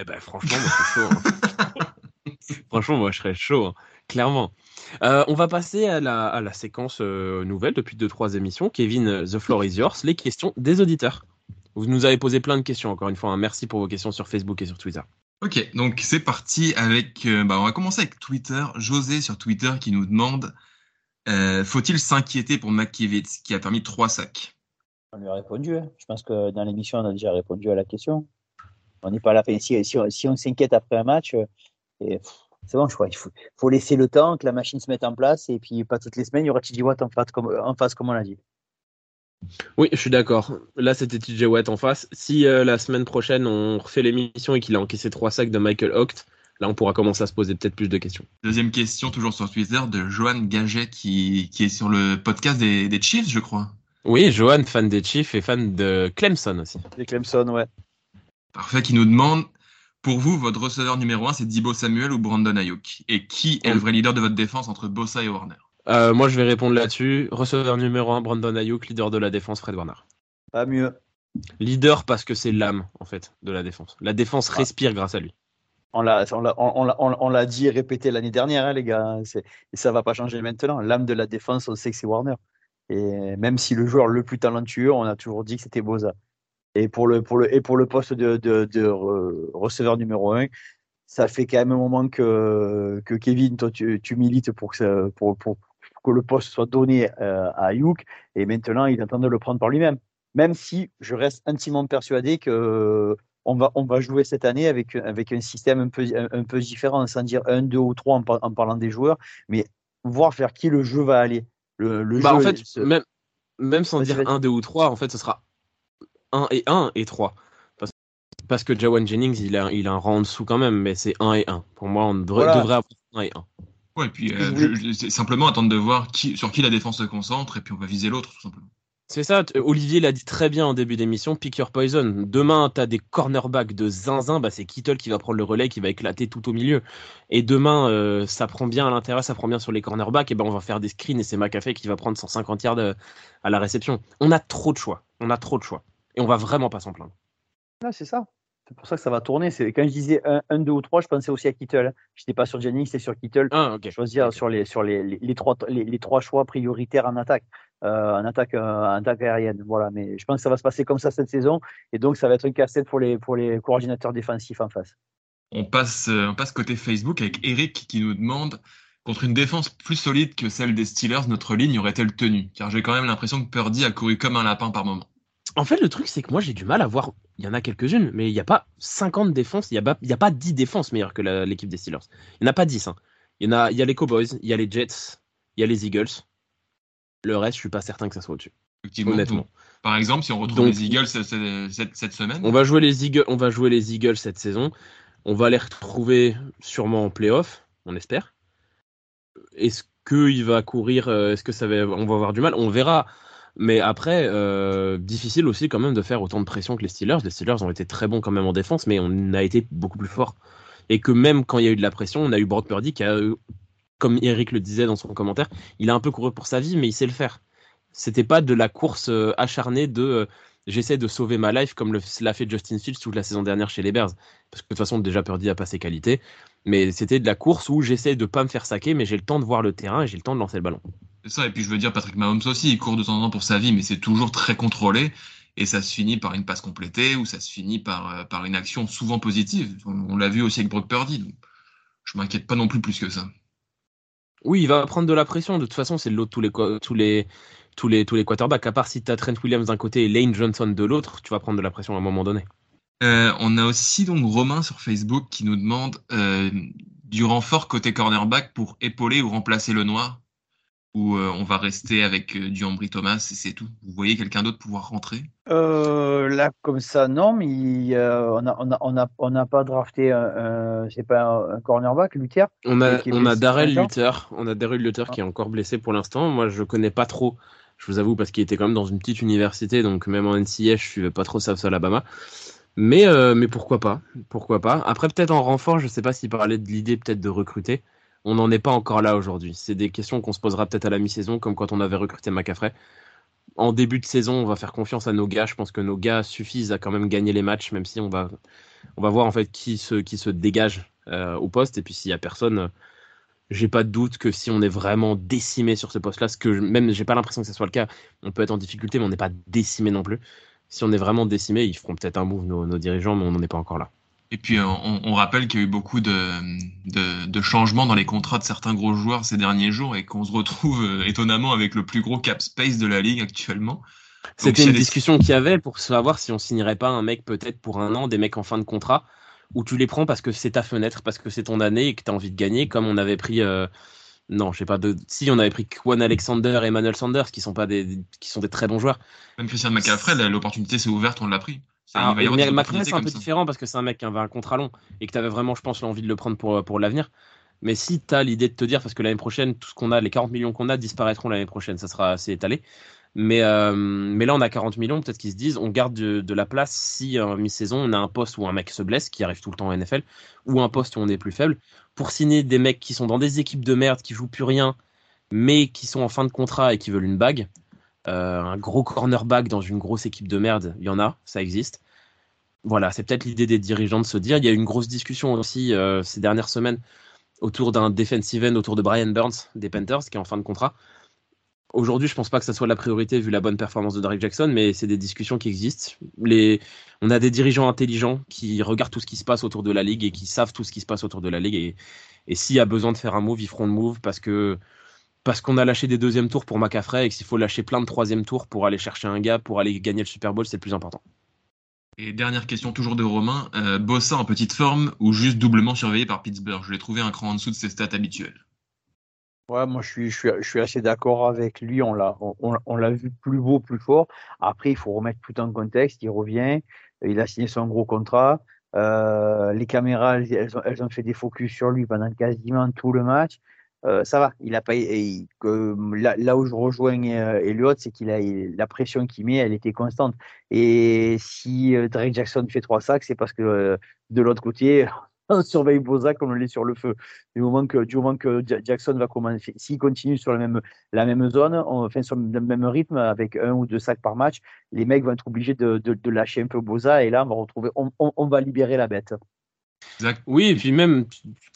Eh ben franchement, moi je chaud. Hein. [LAUGHS] franchement, moi je serais chaud, hein. clairement. Euh, on va passer à la, séquence euh, nouvelle depuis 2-3 émissions. Kevin, The Floor is yours, les questions des auditeurs. Vous nous avez posé plein de questions, encore une fois. Hein. Merci pour vos questions sur Facebook et sur Twitter. Ok, donc c'est parti avec. bah, on va commencer avec Twitter. José sur Twitter qui nous demande euh, faut-il s'inquiéter pour McKivitz qui a permis trois sacs? On lui a répondu. Hein. Je pense que dans l'émission, on a déjà répondu à la question. On n'est pas là. Si, si, on s'inquiète après un match, euh, c'est bon, je crois. Il faut, laisser le temps que la machine se mette en place et puis pas toutes les semaines, il y aura TJ Watt en face, comme, en face, comme on l'a dit. Oui, je suis d'accord. Là, c'était TJ Watt en face. Si euh, la semaine prochaine, on refait l'émission et qu'il a encaissé trois sacs de Michael Hocht, Là, on pourra commencer à se poser peut-être plus de questions. Deuxième question, toujours sur Twitter, de Johan Gaget, qui, qui est sur le podcast des, des Chiefs, je crois. Oui, Johan, fan des Chiefs et fan de Clemson aussi. Des Clemson, ouais. Parfait, qui nous demande, pour vous, votre receveur numéro un, c'est Dibo Samuel ou Brandon Ayuk? Et qui est le vrai leader de votre défense entre Bossa et Warner? Euh, Moi, je vais répondre là-dessus. Receveur numéro un, Brandon Ayuk, leader de la défense, Fred Warner. Pas mieux. Leader parce que c'est l'âme, en fait, de la défense. La défense ah. respire grâce à lui. On l'a, on l'a, dit et répété l'année dernière, hein, les gars. C'est, et ça va pas changer maintenant. L'âme de la défense, on sait que c'est Warner. Et même si le joueur le plus talentueux, on a toujours dit que c'était Boza. Et pour le, pour le, et pour le poste de, de, receveur numéro 1, ça fait quand même un moment que, que Kevin, toi, tu, milites pour que, pour, pour, que le poste soit donné euh, à Ayuk. Et maintenant, il est en train de le prendre par lui-même. Même si je reste intimement persuadé que on va, on va jouer cette année avec, avec un système un peu, un, peu différent, sans dire un, deux ou trois en, parlant des joueurs, mais voir vers qui le jeu va aller. Le, bah, en fait, même, même sans dire un, deux ou trois, en fait, ce sera 1 et 1 et 3. Parce, parce que Jawan Jennings, il a, il a un rang en dessous quand même, mais c'est 1 et 1. Pour moi, on devrait, devrait avoir 1 et 1. Ouais, et puis euh, simplement attendre de voir qui, sur qui la défense se concentre, et puis on va viser l'autre, tout simplement. C'est ça, Olivier l'a dit très bien en début d'émission, pick your poison. Demain, tu as des cornerbacks de zinzin, bah, c'est Kittle qui va prendre le relais, qui va éclater tout au milieu. Et demain, euh, ça prend bien à l'intérieur, ça prend bien sur les cornerbacks, et ben on va faire des screens et c'est McAfee qui va prendre 150 yards euh, à la réception. On a trop de choix, on a trop de choix. Et on va vraiment pas s'en plaindre. Ah, c'est ça. C'est pour ça que ça va tourner. C'est quand je disais 1, 2 ou 3, je pensais aussi à Kittle. Je n'étais pas sur Jennings, c'était sur Kittle. Ah, Choisir sur, les, sur les, les, trois, les, trois choix prioritaires en attaque. Euh, en attaque, euh, attaque aérienne. Voilà, mais je pense que ça va se passer comme ça cette saison, et donc ça va être une cassette pour les, pour les coordinateurs défensifs en face. On passe, euh, on passe côté Facebook avec Eric qui nous demande contre une défense plus solide que celle des Steelers, notre ligne aurait-elle tenu? Car j'ai quand même l'impression que Purdy a couru comme un lapin par moment. En fait, le truc, c'est que moi, j'ai du mal à voir. Il y en a quelques-unes, mais il n'y a pas 50 défenses. Il n'y a, pas, a pas 10 défenses meilleures que l'équipe des Steelers. Il n'y en a pas 10. Hein. Il, y en a, il y a les Cowboys, il y a les Jets, il y a les Eagles. Le reste, je suis pas certain que ça soit au-dessus. Honnêtement. par exemple, si on retrouve les Eagles cette, semaine. On va, jouer les Eagles, on va jouer les Eagles cette saison. On va les retrouver sûrement en playoff, on espère. Est-ce qu'il va courir euh, Est-ce que ça va, on va avoir du mal? On verra. Mais après, euh, difficile aussi quand même de faire autant de pression que les Steelers. Les Steelers ont été très bons quand même en défense, mais on a été beaucoup plus fort. Et que même quand il y a eu de la pression, on a eu Brock Purdy qui a comme Eric le disait dans son commentaire, il a un peu couru pour sa vie, mais il sait le faire. C'était pas de la course euh, acharnée de euh, j'essaie de sauver ma life comme l'a fait Justin Fields toute la saison dernière chez les Bears. Parce que de toute façon, déjà Purdy a pas ses qualités. Mais c'était de la course où j'essaie de pas me faire saquer, mais j'ai le temps de voir le terrain et j'ai le temps de lancer le ballon. C'est ça, et puis je veux dire, Patrick Mahomes aussi, il court de temps en temps pour sa vie, mais c'est toujours très contrôlé. Et ça se finit par une passe complétée ou ça se finit par, euh, par une action souvent positive. On, l'a vu aussi avec Brock Purdy. Donc je m'inquiète pas non plus plus que ça. Oui, il va prendre de la pression. De toute façon, c'est l'autre tous les, tous les, tous les, tous les quarterbacks. À part si tu as Trent Williams d'un côté et Lane Johnson de l'autre, tu vas prendre de la pression à un moment donné. Euh, on a aussi donc Romain sur Facebook qui nous demande euh, du renfort côté cornerback pour épauler ou remplacer le noir ou euh, on va rester avec euh, du Ambry Thomas et c'est tout? Vous voyez quelqu'un d'autre pouvoir rentrer? Euh, Là, comme ça, non, mais on n'a on a, on a, pas drafté un, c'est pas un, cornerback, Luther On a, on a Darrell Luther, on a Darrell Luther qui est encore blessé pour l'instant. Moi, je connais pas trop, je vous avoue, parce qu'il était quand même dans une petite université, donc même en NCS, je suivais pas trop South Alabama. Mais, mais pourquoi pas? Pourquoi pas? Après, peut-être en renfort, je sais pas s'il parlait de l'idée peut-être de recruter on n'en est pas encore là aujourd'hui. C'est des questions qu'on se posera peut-être à la mi-saison, comme quand on avait recruté McAffrey. En début de saison, on va faire confiance à nos gars. Je pense que nos gars suffisent à quand même gagner les matchs, même si on va, on va voir en fait qui se, qui se dégage euh, au poste. Et puis s'il y a personne, j'ai pas de doute que si on est vraiment décimé sur ce poste-là, ce que même j'ai pas l'impression que ce soit le cas, on peut être en difficulté, mais on n'est pas décimé non plus. Si on est vraiment décimé, ils feront peut-être un move nos dirigeants, mais on n'en est pas encore là. Et puis euh, on, on rappelle qu'il y a eu beaucoup de, de, changements dans les contrats de certains gros joueurs ces derniers jours et qu'on se retrouve euh, étonnamment avec le plus gros cap space de la ligue actuellement. C'était une discussion qu'il y avait pour savoir si on signerait pas un mec peut-être pour un an, des mecs en fin de contrat, où tu les prends parce que c'est ta fenêtre, parce que c'est ton année et que tu as envie de gagner, comme on avait pris... Euh, non, je sais pas. De... Si on avait pris Kwan Alexander et Emmanuel Sanders, qui sont pas des, qui sont des très bons joueurs. Même Christian McCaffrey, l'opportunité s'est ouverte, on l'a pris. Alors, mais c'est un peu différent parce que c'est un mec qui avait un contrat long et que tu avais vraiment, je pense, l'envie de le prendre pour, pour l'avenir. Mais si tu as l'idée de te dire, parce que l'année prochaine, tout ce qu'on a, les 40 millions qu'on a disparaîtront l'année prochaine, ça sera assez étalé. Mais, euh, mais là, on a 40 millions, peut-être qu'ils se disent, on garde de, la place si en mi-saison, on a un poste où un mec se blesse, qui arrive tout le temps en NFL, ou un poste où on est plus faible, pour signer des mecs qui sont dans des équipes de merde, qui jouent plus rien, mais qui sont en fin de contrat et qui veulent une bague. Euh, un gros cornerback dans une grosse équipe de merde, il y en a, ça existe. Voilà, c'est peut-être l'idée des dirigeants de se dire. Il y a eu une grosse discussion aussi euh, ces dernières semaines autour d'un defensive end, autour de Brian Burns des Panthers, qui est en fin de contrat. Aujourd'hui, je pense pas que ça soit la priorité vu la bonne performance de Derek Jackson, mais c'est des discussions qui existent. Les... On a des dirigeants intelligents qui regardent tout ce qui se passe autour de la ligue et qui savent tout ce qui se passe autour de la ligue. Et s'il y a besoin de faire un move, ils feront le move parce que parce qu'on a lâché des deuxièmes tours pour McAffrey et qu'il faut lâcher plein de troisième tours pour aller chercher un gars pour aller gagner le Super Bowl, c'est le plus important. Et dernière question toujours de Romain, euh, Bossa en petite forme ou juste doublement surveillé par Pittsburgh? Je l'ai trouvé un cran en dessous de ses stats habituelles. Ouais, moi je suis, je suis, je suis assez d'accord avec lui. On l'a, on, on l'a vu plus beau, plus fort. Après, il faut remettre tout en contexte. Il revient, il a signé son gros contrat. Euh, les caméras, elles ont, elles ont, fait des focus sur lui pendant quasiment tout le match. Euh, ça va. Il a pas. Il, là, où je rejoins euh, Elliott, c'est qu'il a la pression qu'il met, elle était constante. Et si euh, Drake Jackson fait trois sacs, c'est parce que de l'autre côté, [LAUGHS] on surveille Boza comme on l'est sur le feu. Du moment que, du moment que Jackson va commencer, s'il continue sur la même, la même zone, on, enfin sur le même rythme, avec un ou deux sacs par match, les mecs vont être obligés de, de, lâcher un peu Boza et là, on va retrouver, on va libérer la bête. Oui, et puis même,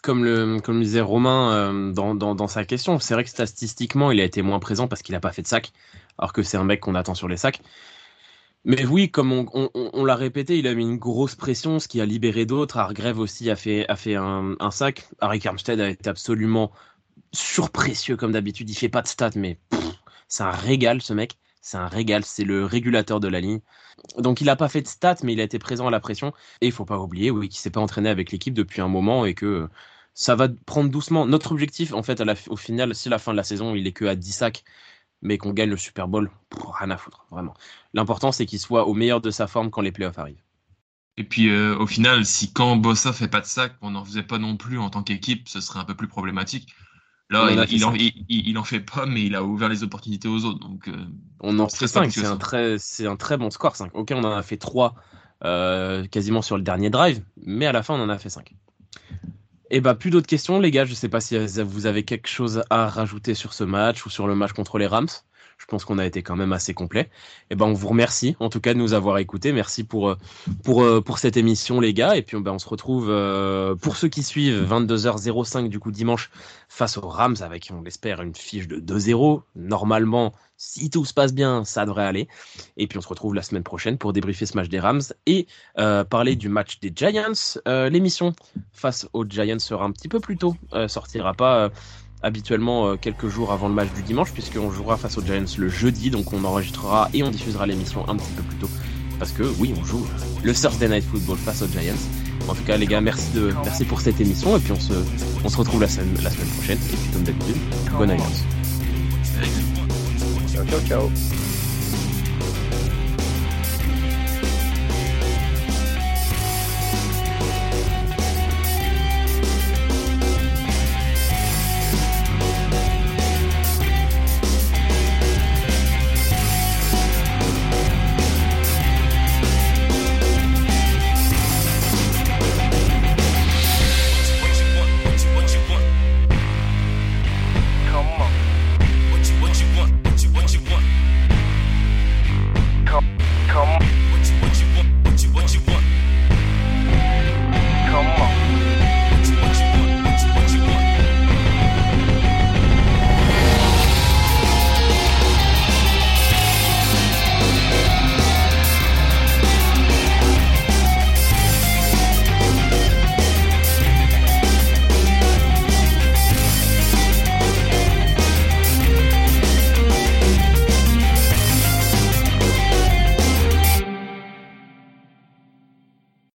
comme le, comme disait Romain euh, dans, dans, dans, sa question, c'est vrai que statistiquement, il a été moins présent parce qu'il n'a pas fait de sac, alors que c'est un mec qu'on attend sur les sacs. Mais oui, comme on, on, l'a répété, il a mis une grosse pression, ce qui a libéré d'autres. Hargrave aussi a fait, a fait un, sac. Harry Armstead a été absolument surprécieux comme d'habitude. Il fait pas de stats, mais c'est un régal ce mec. C'est un régal, c'est le régulateur de la ligne. Donc il n'a pas fait de stats, mais il a été présent à la pression. Et il faut pas oublier, oui, qu'il s'est pas entraîné avec l'équipe depuis un moment et que ça va prendre doucement. Notre objectif, en fait, au final, si la fin de la saison, il est que à 10 sacs, mais qu'on gagne le Super Bowl, pff, rien à foutre, vraiment. L'important, c'est qu'il soit au meilleur de sa forme quand les playoffs arrivent. Et puis euh, au final, si quand Bossa fait pas de sac, on n'en faisait pas non plus en tant qu'équipe, ce serait un peu plus problématique. Là, il, il, en, il, il, en, fait pas, mais il a ouvert les opportunités aux autres. Donc, euh, on en fait 5, c'est un, très, un très bon score. 5. Ok, on en a fait 3 euh, quasiment sur le dernier drive, mais à la fin, on en a fait 5. Et bah, plus d'autres questions, les gars. Je sais pas si vous avez quelque chose à rajouter sur ce match ou sur le match contre les Rams. Je pense qu'on a été quand même assez complet. Et ben on vous remercie en tout cas de nous avoir écoutés. Merci pour pour pour cette émission les gars. Et puis ben, on se retrouve euh, pour ceux qui suivent 22h05 du coup dimanche face aux Rams avec on l'espère une fiche de 2-0. Normalement si tout se passe bien, ça devrait aller. Et puis on se retrouve la semaine prochaine pour débriefer ce match des Rams et euh, parler du match des Giants. Euh, L'émission face aux Giants sera un petit peu plus tôt, euh, sortira pas habituellement euh, quelques jours avant le match du dimanche, puisqu'on jouera face aux Giants le jeudi, donc on enregistrera et on diffusera l'émission un petit peu plus tôt. Parce que oui, on joue le Thursday Night Football face aux Giants. En tout cas, les gars, merci, de, merci pour cette émission, et puis on se, on se retrouve la semaine, la semaine prochaine, et puis comme d'habitude, bonne année. Ciao, ciao, ciao.